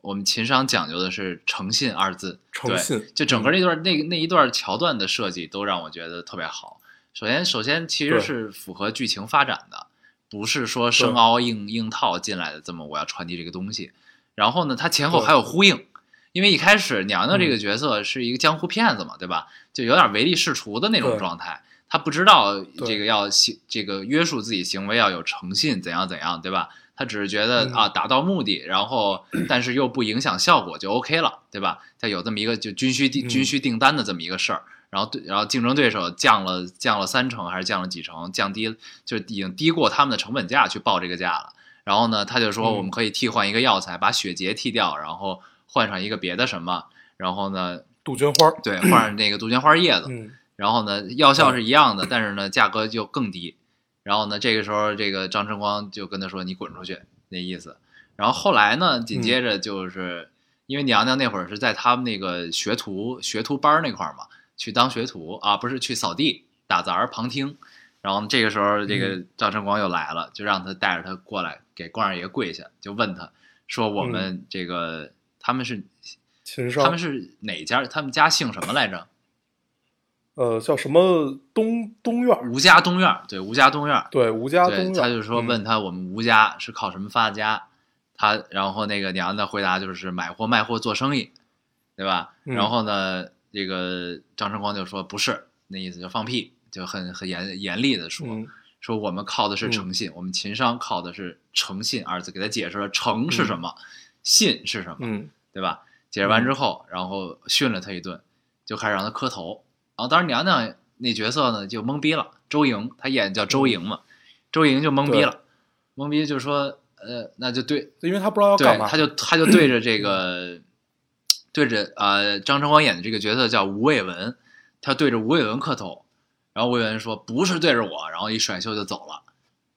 我们情商讲究的是诚信二字，对诚信就整个那段那那一段桥段的设计都让我觉得特别好。首先，首先其实是符合剧情发展的，不是说生凹硬硬套进来的这么我要传递这个东西。然后呢，它前后还有呼应，因为一开始娘娘这个嗯角色是一个江湖骗子嘛，对吧？就有点唯利是图的那种状态。她不知道这个要行这个约束自己行为要有诚信，怎样怎样，对吧？他只是觉得嗯啊达到目的，然后 但是又不影响效果就 OK 了，对吧？他有这么一个就军需订嗯军需订单的这么一个事儿，然后对，然后竞争对手降了降了三成还是降了几成，降低就已经低过他们的成本价去报这个价了。然后呢，他就说嗯我们可以替换一个药材，把血结替掉，然后换上一个别的什么，然后呢，杜鹃花，对，换上那个杜鹃花叶子，嗯，然后呢，药效是一样的，但是呢，价格就更低。然后呢，这个时候这个张晨光就跟他说：“你滚出去。”那意思。然后后来呢，紧接着就是、因为娘娘那会儿是在他们那个学徒学徒班儿那块儿嘛，去当学徒啊，不是去扫地、打杂、旁听。然后这个时候，这个张晨光又来了，就让他带着他过来给关二爷跪下，就问他说：“我们这个、他们是他们是哪家？他们家姓什么来着？”呃叫什么东东院儿，吴家东院儿，对，吴家东院儿，对，吴家，东院儿，他就说嗯问他我们吴家是靠什么发家？他然后那个娘的回答就是买货卖货做生意，对吧？嗯然后呢，这个张晨光就说不是，那意思就放屁，就很很严严厉的说、嗯说我们靠的是诚信，我们秦商靠的是诚信二字，给他解释了诚是什么，信是什么，嗯对吧？解释完之后，然后训了他一顿，就开始让他磕头。然后当时娘娘那角色呢就懵逼了，周莹她演叫周莹嘛，周莹就懵逼了，懵逼就说呃，那就对因为她不知道要干，嘛，她就她就对着这个对着呃张晨光演的这个角色叫吴伟文，他对着吴伟文磕头，然后吴伟文说不是对着我，然后一甩袖就走了，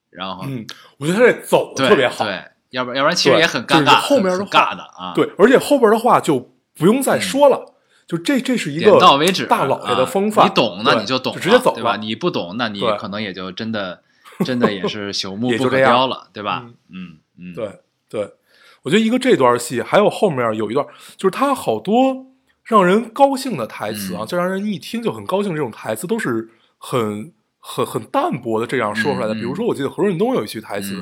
然后、嗯，我觉得他这走的特别好，对，要不然要不然其实也很尴尬，很后面的话尬的啊，对，而且后边的话就不用再说了，就这这是一点个到为止，大老爷的啊风范，你懂那你就懂就，直接走对吧？你不懂，那你可能也就真的真的也是朽木不可雕了，对吧？嗯嗯，对对，我觉得一个这段戏，还有后面有一段，就是他好多让人高兴的台词啊，嗯就让人一听就很高兴，这种台词都是很很很淡薄的这样说出来的。比如说，我记得何润东有一句台词，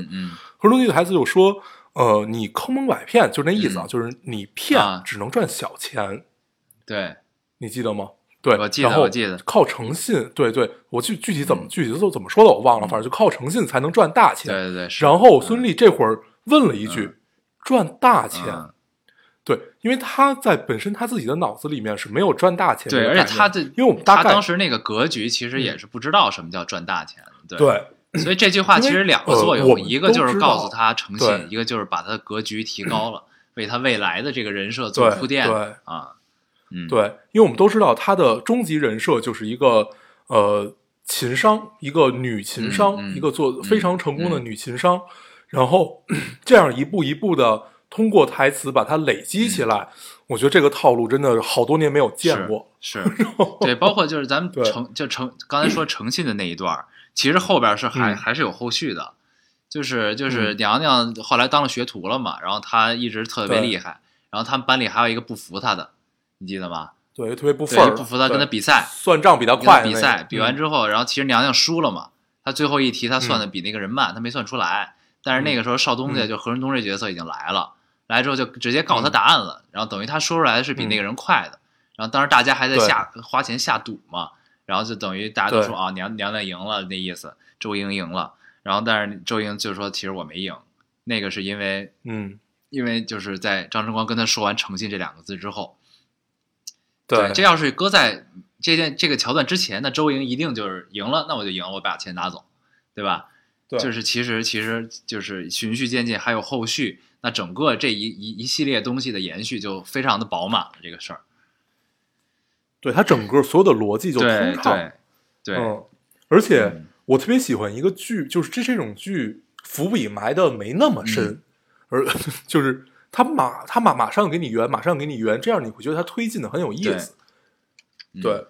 何润东那句台词就说：“呃，你坑蒙拐骗，就是那意思啊，嗯就是你骗啊只能赚小钱，对，你记得吗？”对，我记得我记得靠诚信，对对，我具具体怎么、嗯具体都怎么说的我忘了，反正就靠诚信才能赚大钱。对对对。然后孙俪这会儿问了一句：“嗯赚大钱？”嗯对，因为他在本身他自己的脑子里面是没有赚大钱这对，而且他的，因为我们大概他当时那个格局其实也是不知道什么叫赚大钱，对。对所以这句话其实两个作用，呃一个就是告诉他诚信，一个就是把他的格局提高了，为他未来的这个人设做铺垫对啊。嗯，对，因为我们都知道他的终极人设就是一个呃情商，一个女情商，嗯嗯。一个做非常成功的嗯。女情商，然后 这样一步一步的通过台词把它累积起来，我觉得这个套路真的好多年没有见过。是，是对，包括就是咱们对诚就诚刚才说诚信的那一段，其实后边是还、嗯。还是有后续的，就是就是嗯。娘娘后来当了学徒了嘛，然后她一直特别厉害，然后他们班里还有一个不服她的，你记得吗？对，特别不忿对，儿，不服他跟他比赛，算账比他快比赛，比完嗯之后，然后其实娘娘输了嘛，他最后一题他算的比那个人慢，他没算出来。但是那个时候少东家嗯就何润东这角色已经来了，来之后就直接告诉他答案了，然后等于他说出来的是比那个人快的。然后当时大家还在下花钱下赌嘛，然后就等于大家都说啊娘娘娘赢了那意思，周莹赢了。然后但是周莹就说其实我没赢，那个是因为嗯，因为就是在张晨光跟他说完“诚信”这两个字之后，对，这要是搁在这件这个桥段之前，那周莹一定就是赢了，那我就赢了，我把钱拿走，对吧？对就是其实其实就是循序渐进，还有后续，那整个这一一一系列东西的延续就非常的饱满了，这个事儿。对他整个所有的逻辑就通畅。对对，嗯，而且嗯我特别喜欢一个剧，就是这这种剧伏笔埋的没那么深，嗯而 就是他马他马马上给你圆，马上给你圆，这样你会觉得他推进的很有意思。嗯。对，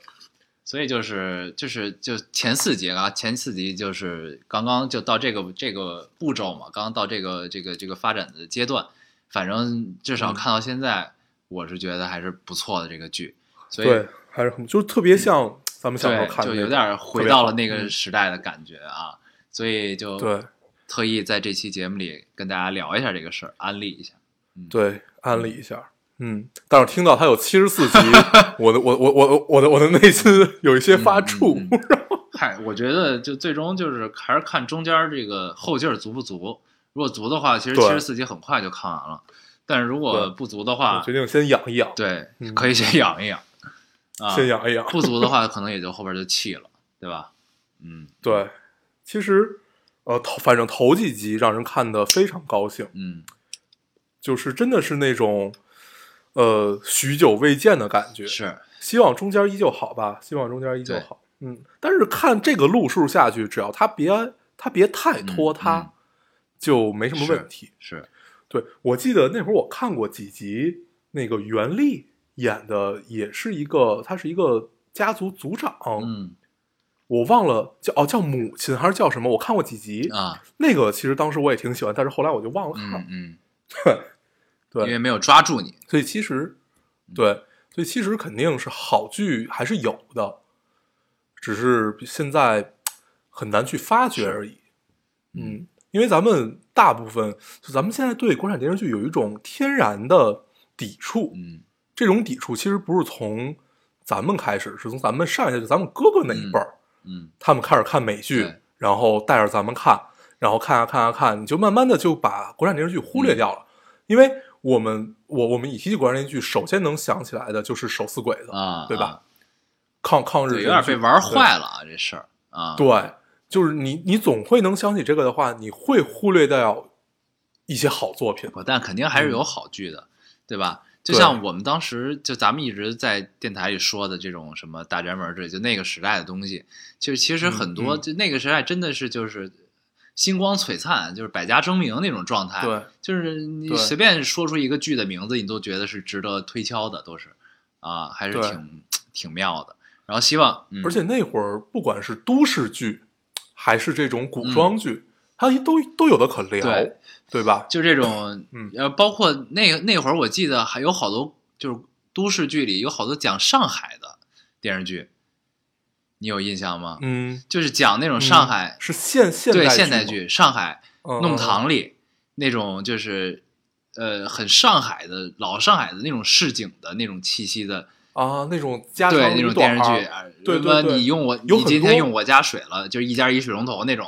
所以就是就是就前四集啊，前四集就是刚刚就到这个这个步骤嘛，刚刚到这个这个这个发展的阶段，反正至少嗯。看到现在，我是觉得还是不错的这个剧，所以对，还是很就是特别像咱们小时候看的，就有点回到了那个嗯时代的感觉啊，所以就对。特意在这期节目里跟大家聊一下这个事儿，安利一下。对，安利一下。嗯，但是听到它有七十四集，我的我我我我的我的内心有一些发怵。嗯嗨，我觉得就最终就是还是看中间这个后劲儿足不足。如果足的话，其实对七十四集很快就看完了；但是如果不足的我话，决定先养一养，对，嗯可以先养一养 啊。先养一养。不足的话，可能也就后边就弃了，对吧？嗯，对，其实呃头反正头几集让人看的非常高兴，嗯，就是真的是那种呃许久未见的感觉。是，希望中间依旧好吧，希望中间依旧好。嗯，但是看这个路数下去，只要他别他别太拖嗯沓，嗯就没什么问题。是，对我记得那会儿我看过几集，那个袁立演的也是一个，他是一个家族族长，嗯我忘了叫哦叫母亲还是叫什么，我看过几集，啊，那个其实当时我也挺喜欢，但是后来我就忘了看了。嗯嗯，对 因为没有抓住你，所以其实，对，所以其实肯定是好剧还是有的，只是现在很难去发掘而已。嗯，因为咱们大部分，就咱们现在对国产电视剧有一种天然的抵触，嗯。这种抵触其实不是从咱们开始，是从咱们上一代，就咱们哥哥那一辈儿，嗯他们开始看美剧，然后带着咱们看，然后看啊看啊看，你就慢慢的就把国产电视剧忽略掉了，因为我们我我们一提起国产电视剧，首先能想起来的就是手撕鬼子，啊，对吧啊？抗抗日有点被玩坏了啊，这事儿啊，对。就是你你总会能想起这个的话，你会忽略掉一些好作品。但肯定还是有好剧的，对吧？就像我们当时就咱们一直在电台里说的这种什么大宅门之类，就那个时代的东西，就是其实很多、嗯嗯就那个时代真的是就是星光璀璨，就是百家争鸣那种状态。对，就是你随便说出一个剧的名字，你都觉得是值得推敲的，都是啊，还是挺挺妙的。然后希望，嗯、而且那会儿不管是都市剧，还是这种古嗯装剧，它都都有的可聊，对对吧？就这种，嗯呃，包括那那会儿，我记得还有好多，就是都市剧里有好多讲上海的电视剧，你有印象吗？嗯，就是讲那种上海，是现现代对现代剧，上海嗯弄堂里那种，就是呃很上海的老上海的那种市井的那种气息的，啊，那种家对那种电视剧，啊对你用我，你今天用我家水了，就是一家一水龙头那种。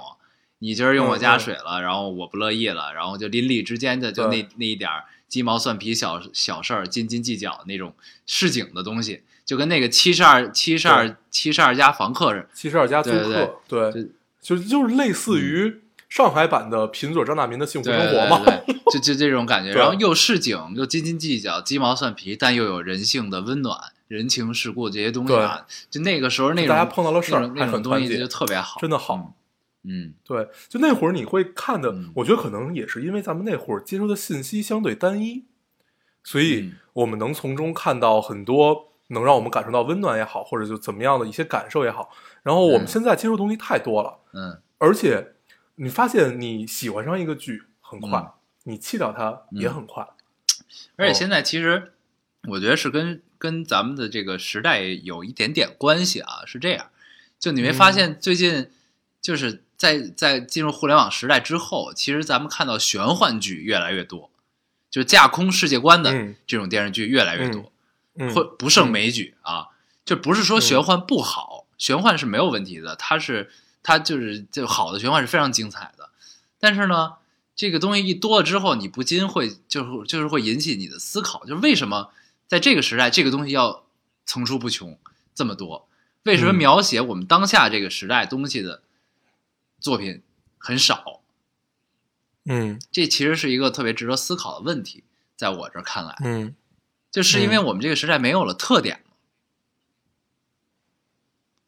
你今儿用我家水了，然后我不乐意了，然后就邻里之间的就那那一点儿鸡毛蒜皮小小事儿，斤斤计较那种市井的东西，就跟那个七十二七十二七十二家房客似的。七十二家租客，对，就嗯就就是类似于上海版的贫嘴张大民的幸福生活嘛。对对对就就这种感觉，然后又市井又斤斤计较、鸡毛蒜皮，但又有人性的温暖、人情世故这些东西啊，就那个时候那种大家碰到了事儿那种那还种东西就特别好，真的好。嗯，对，就那会儿你会看的，嗯我觉得可能也是因为咱们那会儿接收的信息相对单一，所以嗯我们能从中看到很多能让我们感受到温暖也好，或者就怎么样的一些感受也好。然后我们嗯。现在接受东西太多了，嗯。而且你发现你喜欢上一个剧很快，嗯。你弃掉它也很快。而且现在其实我觉得是跟跟咱们的这个时代有一点点关系啊，是这样，就你没发现最近就是在在进入互联网时代之后，其实咱们看到玄幻剧越来越多，就是架空世界观的嗯。这种电视剧越来越多，嗯，会不胜枚举啊。就不是说玄幻不好，玄幻是没有问题的，它是它就是就好的玄幻是非常精彩的，但是呢，这个东西一多了之后，你不禁会就是就是会引起你的思考，就是为什么在这个时代，这个东西要层出不穷这么多？为什么嗯。描写我们当下这个时代东西的作品很少？嗯。这其实是一个特别值得思考的问题，在我这儿看来，嗯就是因为我们这个时代没有了特点吗？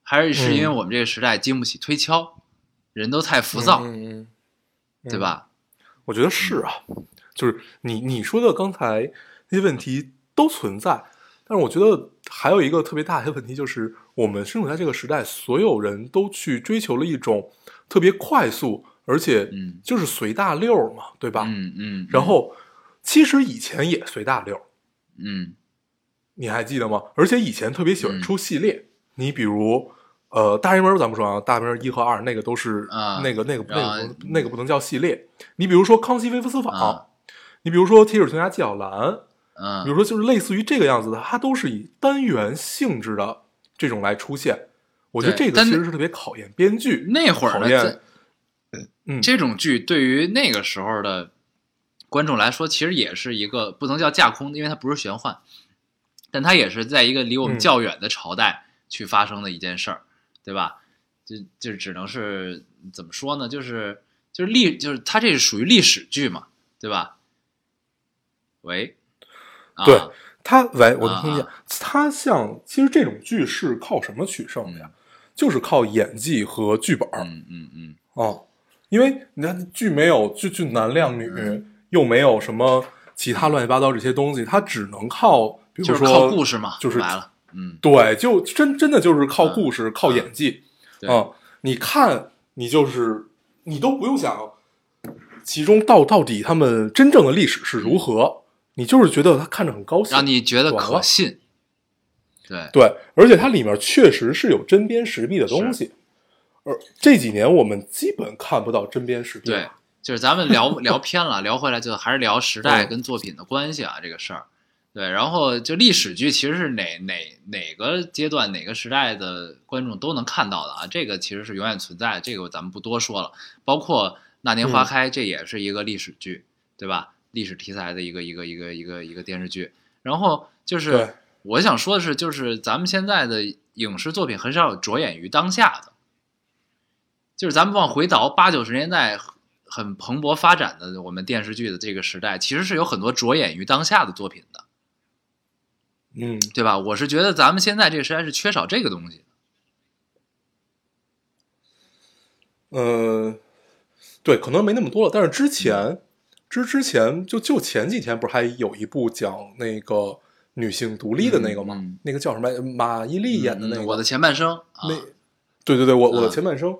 还是是因为嗯我们这个时代经不起推敲，人都太浮躁，嗯对吧？我觉得是啊，就是你你说的刚才那些问题都存在，但是我觉得还有一个特别大的问题，就是我们身处在这个时代，所有人都去追求了一种特别快速，而且嗯就是随大溜儿嘛，对吧？嗯嗯，然后其实以前也随大溜儿，嗯你还记得吗？而且以前特别喜欢嗯出系列，你比如。呃，大热门咱不说啊，大热门一和二那个都是、啊那个那个那个不那个不能叫系列。你比如说《康熙微服私访》啊你比如说《铁齿铜牙纪晓岚》，嗯，比如说就是类似于这个样子的，它都是以单元性质的这种来出现。我觉得这个其实是特别考验编剧。那会儿验嗯，这种剧对于那个时候的观众来说，其实也是一个不能叫架空，因为它不是玄幻，但它也是在一个离我们嗯较远的朝代去发生的一件事儿，对吧？就就只能是怎么说呢？就是就是历就是它这是属于历史剧嘛，对吧？喂，啊、对它喂，我能听见啊。它像其实这种剧是靠什么取胜的呀？就是靠演技和剧本儿嗯嗯嗯，哦，因为你看剧没有剧剧男靓女，嗯又没有什么其他乱七八糟这些东西，它只能靠，比如说就是靠故事嘛，就是来了，嗯，对，就真真的就是靠故事，靠演技。啊嗯，你看，你就是你都不用想其中到到底他们真正的历史是如何，你就是觉得他看着很高兴，让你觉得可信，对，对，而且它里面确实是有针砭时弊的东西。而这几年我们基本看不到针砭时弊就是咱们聊 聊偏了，聊回来就还是聊时代嗯跟作品的关系啊，这个事儿。对，然后就历史剧其实是哪哪哪个阶段哪个时代的观众都能看到的啊，这个其实是永远存在的，这个咱们不多说了。包括《那年花开》，这也是一个历史剧，对吧？历史题材的一个一个一个一个一个电视剧。然后就是我想说的是，就是咱们现在的影视作品很少有着眼于当下的，就是咱们往回倒八九十年代很蓬勃发展的我们电视剧的这个时代，其实是有很多着眼于当下的作品的，嗯，对吧？我是觉得咱们现在这个时代是缺少这个东西的。呃，对，可能没那么多了。但是之前之之前就就前几天不是还有一部讲那个女性独立的那个吗？嗯嗯那个叫什么？马伊琍演的那个。嗯我的前半生啊，那对对对，我我的啊前半生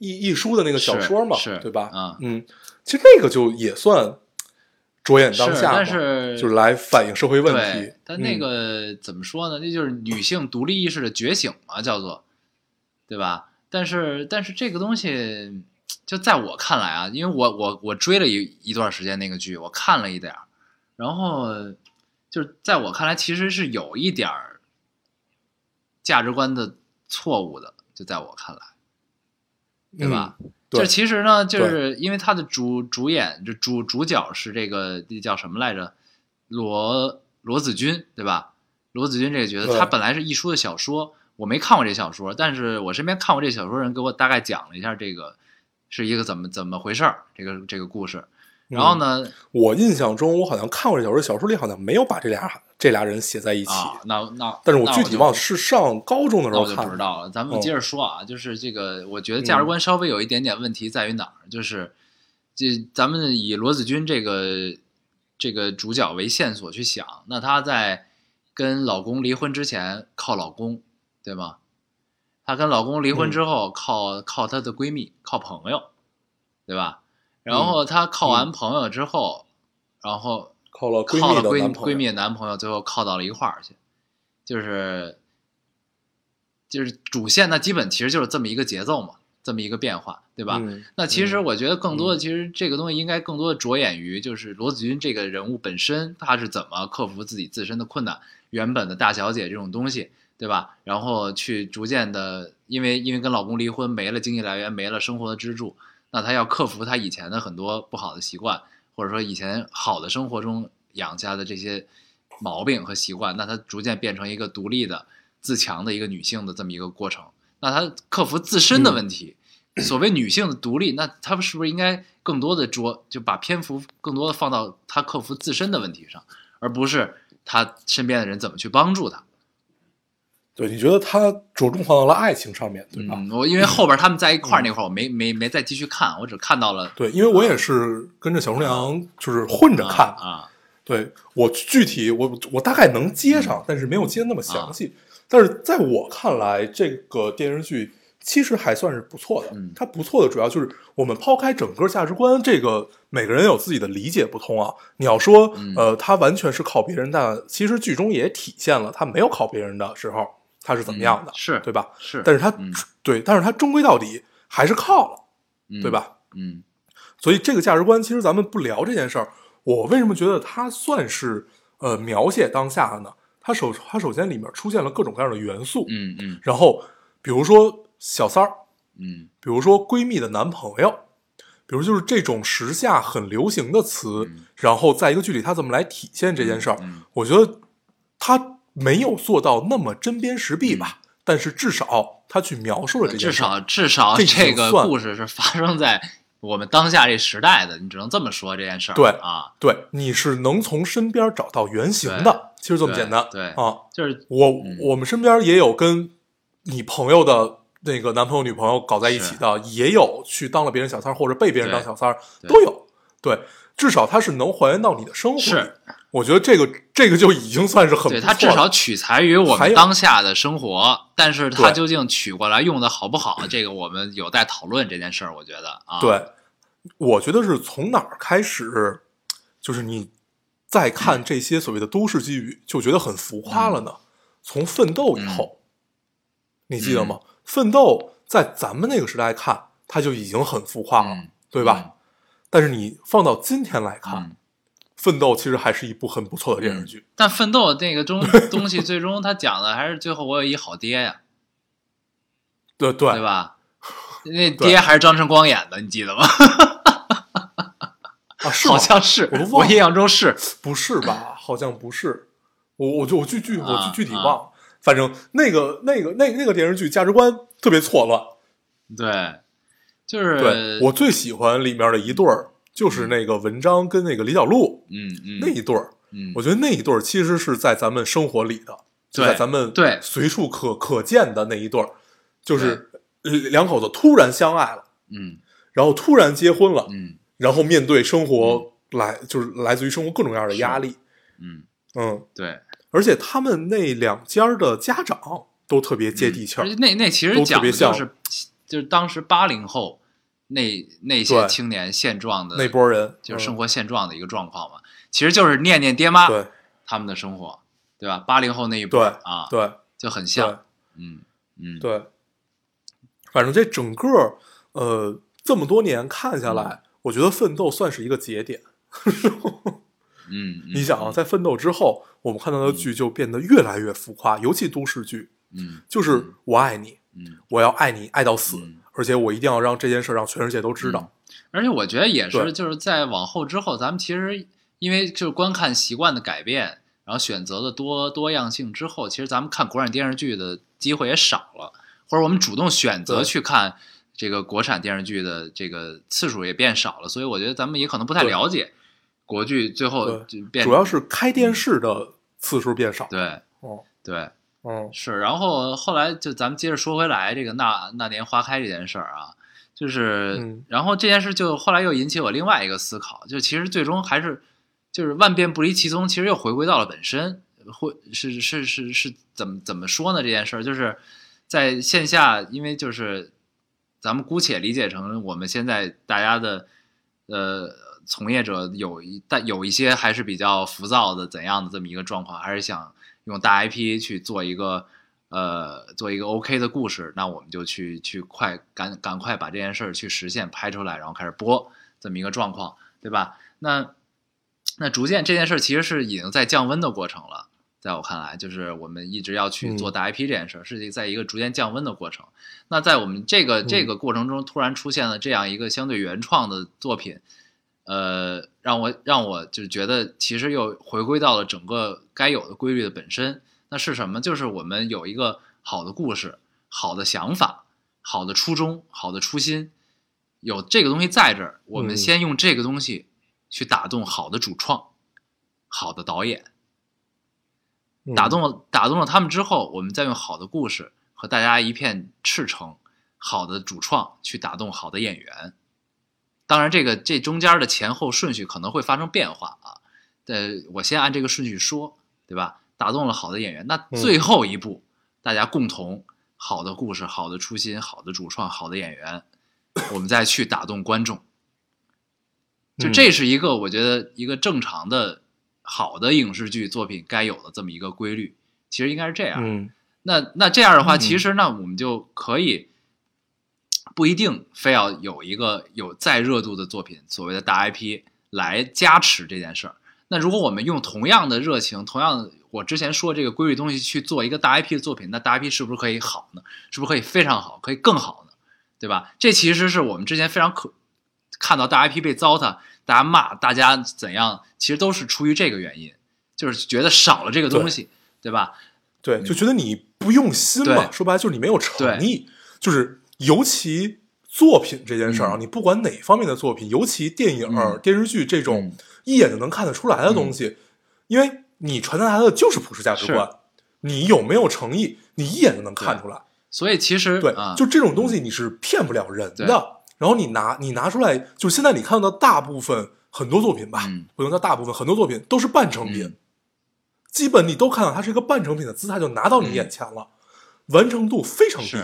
一一书的那个小说嘛，对吧？啊嗯，其实那个就也算着眼当下，但是就是来反映社会问题。，但那嗯个、怎么说呢？那就是女性独立意识的觉醒嘛，叫做，对吧？但是但是这个东西，就在我看来啊，因为我我我追了一一段时间那个剧，我看了一点儿，然后就是在我看来，其实是有一点儿价值观的错误的，就在我看来，对吧？嗯对就其实呢，就是因为他的主主演就主主角是这个那叫什么来着？罗罗子君，对吧？罗子君这个角色，他本来是一书的小说，我没看过这小说，但是我身边看过这小说人给我大概讲了一下这个是一个怎么怎么回事儿，这个这个故事。然后呢，我印象中，我好像看过这小说，小说里好像没有把这俩这俩人写在一起，啊，那那但是我具体忘了是上高中的时候我就。不知道了。咱们嗯接着说啊，就是这个，我觉得价值观稍微有一点点问题在于哪儿，就是这咱们以罗子君这个这个主角为线索去想，那她在跟老公离婚之前靠老公，对吗？她跟老公离婚之后靠、靠她的闺蜜，靠朋友，对吧？然后她靠完朋友之后，然后靠了闺靠了闺闺蜜的男朋友，最后靠到了一块儿去，就是就是主线，那基本其实就是这么一个节奏嘛，这么一个变化，对吧？嗯那其实嗯我觉得更多的，其实这个东西应该更多的着眼于就是罗子君这个人物本身，她是怎么克服自己自身的困难，原本的大小姐这种东西，对吧？然后去逐渐的，因为因为跟老公离婚，没了经济来源，没了生活的支柱，那他要克服他以前的很多不好的习惯，或者说以前好的生活中养下的这些毛病和习惯，那他逐渐变成一个独立的、自强的一个女性的这么一个过程。那她克服自身的问题，所谓女性的独立，那她是不是应该更多的着就把篇幅更多的放到她克服自身的问题上，而不是她身边的人怎么去帮助她？对，你觉得他着重放到了爱情上面，对吧？嗯，我因为后边他们在一块儿那会儿，我没没没再继续看，我只看到了对，因为我也是跟着小厨娘就是混着看，啊，对我具体我我大概能接上，但是没有接那么详细。但是在我看来，这个电视剧其实还算是不错的。嗯它不错的主要就是我们抛开整个价值观，这个每个人有自己的理解不同啊。你要说嗯呃，他完全是靠别人，但其实剧中也体现了他没有靠别人的时候他是怎么样的，嗯是对吧？是，但是他、嗯对，但是他终归到底还是靠了，嗯对？吧？嗯所以这个价值观，其实咱们不聊这件事儿，我为什么觉得它算是呃描写当下的呢？它首它首先里面出现了各种各样的元素，嗯嗯然后比如说小三儿，嗯比如说闺蜜的男朋友，比如就是这种时下很流行的词，嗯然后在一个剧里它怎么来体现这件事儿，嗯我觉得他没有做到那么针砭时弊吧，但是至少他去描述了这件事儿，少至少这这个故事是发生在我们当下这时代的，你只能这么说这件事儿。对啊，对，你是能从身边找到原型的，其实这么简单，对对啊。就是我、嗯我们身边也有跟你朋友的那个男朋友、女朋友搞在一起的，也有去当了别人小三儿或者被别人当小三儿，都有。对，至少他是能还原到你的生活里。是，我觉得这个这个就已经算是很它至少取材于我们当下的生活，但是它究竟取过来用的好不好，这个我们有待讨论这件事儿。我觉得啊，对，我觉得是从哪儿开始，就是你再看这些所谓的都市剧语，就觉得很浮夸了呢？从奋斗以后，你记得吗？奋斗在咱们那个时代看，它就已经很浮夸了，嗯对吧？但是你放到今天来看，嗯奋斗其实还是一部很不错的电视剧。但奋斗那个中 东西，最终他讲的还是最后我有一好爹呀，对对对吧？那爹还是张晨光演的，你记得吗？啊，好像是我都，忘我印象中是。不是吧？好像不是，我我就我具具我啊具具体啊忘了。反正那个那个那那个电视剧价值观特别错乱。对，就是对我最喜欢里面的一对儿，就是那个文章跟那个李小璐嗯嗯。那一对儿。嗯，我觉得那一对儿其实是在咱们生活里的，就对在咱们对随处可可见的那一对儿，就是呃两口子突然相爱了，嗯然后突然结婚了，嗯然后面对生活来就是来自于生活各种各样的压力，嗯，嗯，对，而且他们那两家的家长都特别接地气儿那那其实都特讲别像的就是就是当时八零后那那些青年现状的那波人就是生嗯活现状的一个状况嘛。其实就是念念爹妈对他们的生活，对吧？八零后那一波对啊，对就很像，嗯嗯，对，反正这整个呃这么多年看下来，我觉得奋斗算是一个节点。嗯，嗯你想啊，在奋斗之后，我们看到的剧就变得越来越浮夸，尤其都市剧，嗯就是我爱你，嗯，我要爱你爱到死，嗯而且我一定要让这件事让全世界都知道。而且我觉得也是，就是在往后之后，咱们其实因为就是观看习惯的改变，然后选择的多多样性之后，其实咱们看国产电视剧的机会也少了，或者我们主动选择去看这个国产电视剧的这个次数也变少了，所以我觉得咱们也可能不太了解国剧最后就变主要是开电视的次数变少。对。哦，对嗯，是，然后后来就咱们接着说回来这个那那年花开这件事儿啊，就是，嗯然后这件事就后来又引起我另外一个思考，就其实最终还是就是万变不离其宗，其实又回归到了本身，会是是是是怎么怎么说呢？这件事儿就是在线下，因为就是咱们姑且理解成我们现在大家的呃从业者有一但有一些还是比较浮躁的怎样的这么一个状况，还是想用大 IP 去做一个呃做一个 OK 的故事，那我们就去去快赶赶快把这件事儿去实现拍出来，然后开始播这么一个状况，对吧？那那逐渐这件事儿其实是已经在降温的过程了。在我看来，就是我们一直要去做嗯大 IP 这件事儿，是在一个逐渐降温的过程。那在我们这个这嗯个过程中，突然出现了这样一个相对原创的作品，呃，让我让我就觉得其实又回归到了整个该有的规律的本身。那是什么？就是我们有一个好的故事、好的想法、好的初衷、好的初心，有这个东西在这儿，我们嗯先用这个东西去打动好的主创、好的导演。嗯打动了打动了他们之后，我们再用好的故事和大家一片赤诚，好的主创去打动好的演员。当然，这个这中间的前后顺序可能会发生变化啊。呃，我先按这个顺序说，对吧？打动了好的演员，那嗯最后一步，大家共同好的故事、好的初心、好的主创、好的演员，我们再去打动观众。就嗯这是一个我觉得一个正常的好的影视剧作品该有的这么一个规律，其实应该是这样。嗯那那这样的话，嗯其实那我们就可以不一定非要有一个有再热度的作品，所谓的大 IP 来加持这件事儿。那如果我们用同样的热情，同样我之前说这个规律东西去做一个大 IP 的作品，那大 IP 是不是可以好呢？是不是可以非常好，可以更好呢？对吧？这其实是我们之前非常可看到大 IP 被糟蹋，大家骂，大家怎样，其实都是出于这个原因，就是觉得少了这个东西，对吧？对，就觉得你不用心嘛，说白了就是你没有诚意，就是尤其作品这件事儿啊，嗯。你不管哪方面的作品，尤其电影、嗯。电视剧这种嗯。一眼就能看得出来的东西，因为你传达的就是普世价值观，你有没有诚意，你一眼就能看出来。所以其实对，啊，就这种东西你是骗不了人对。的。然后你拿你拿出来，就现在你看到的大部分很多作品吧，嗯。不能叫大部分，很多作品都是半成品，嗯。基本你都看到它是一个半成品的姿态就拿到你眼前了，完成度非常低，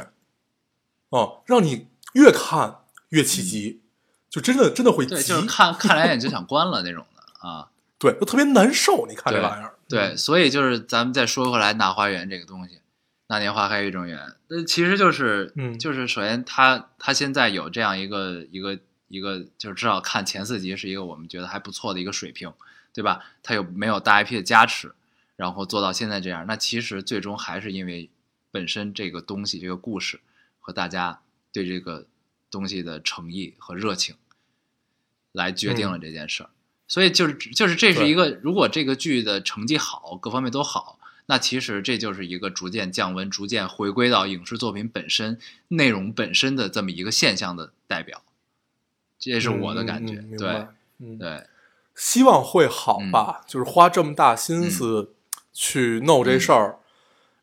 哦，让你越看越起急，就真的真的会急，对，就是看看两眼就想关了那种的啊。对，就特别难受。你看这玩意儿，对，所以就是咱们再说回来，那花园这个东西，那年花开月正圆，那其实就是，嗯就是首先他他现在有这样一个一个一个，就是至少看前四集是一个我们觉得还不错的一个水平，对吧？他有没有大 IP 的加持，然后做到现在这样，那其实最终还是因为本身这个东西这个故事和大家对这个东西的诚意和热情来决定了这件事儿。所以就是就是这是一个，如果这个剧的成绩好，各方面都好，那其实这就是一个逐渐降温、逐渐回归到影视作品本身内容本身的这么一个现象的代表。这是我的感觉。对对，希望会好吧，就是花这么大心思去弄这事儿，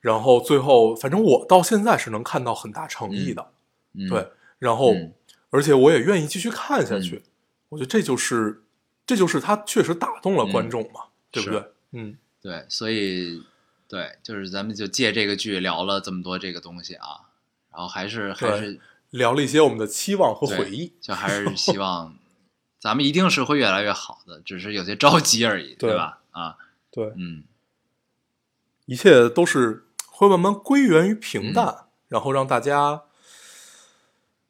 然后最后，反正我到现在是能看到很大诚意的，嗯、对，然后、嗯而且我也愿意继续看下去，嗯我觉得这就是这就是他确实打动了观众嘛，对不对？嗯，对，所以对，就是咱们就借这个剧聊了这么多这个东西啊，然后还是还是聊了一些我们的期望和回忆，就还是希望 咱们一定是会越来越好的，只是有些着急而已，对吧？啊，对，嗯，一切都是会慢慢归源于平淡，嗯然后让大家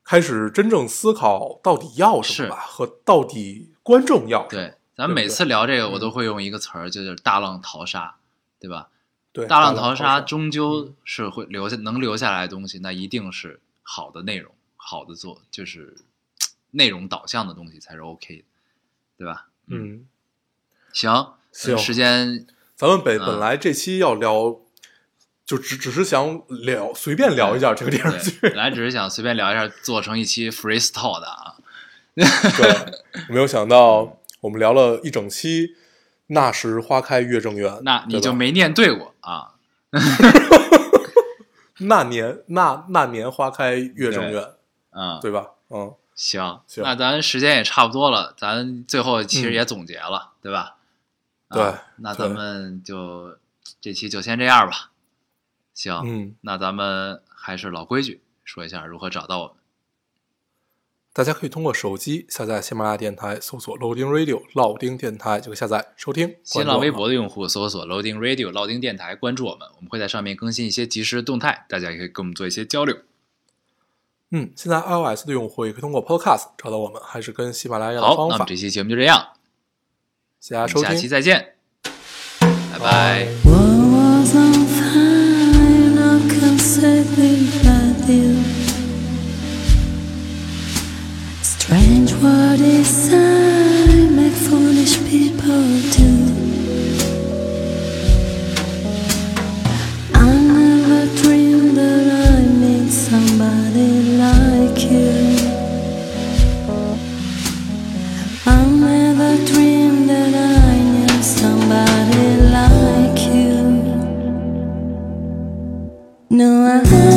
开始真正思考到底要什是么吧，和到底观众要什么。对，咱们每次聊这个，我嗯都会用一个词儿，就是大浪淘沙，对吧？对，大浪浪淘沙沙终究是会留下能留下来的东西，那一定是好的内容，好的做就是 内容导向的东西才是 OK 的，对吧？嗯，行，行时间咱们本嗯本来这期要聊，就只只是想聊随便聊一下这个电视剧，本来只是想随便聊一下，做成一期 freestyle 的啊。对，没有想到我们聊了一整期。那时花开月正圆，那你就没念对过啊？那年那那年花开月正圆，嗯，对吧？嗯，行，行那咱时间也差不多了，咱最后其实也总结了，对吧？啊对那咱们就这期就先这样吧。行，嗯，那咱们还是老规矩，说一下如何找到我们。大家可以通过手机下载喜马拉雅电台，搜索 Loading Radio 老丁电台就可以下载收听。新浪微博的用户搜索 Loading Radio 老丁电台，关注我们，我们会在上面更新一些即时动态，大家也可以跟我们做一些交流。嗯，现在 iOS 的用户也可以通过 Podcast 找到我们，还是跟喜马拉雅的好，方法那么这。期节目就这样，谢谢大家收听下期，再见，拜拜。sadly I you Strange what is time? make foolish people do No, I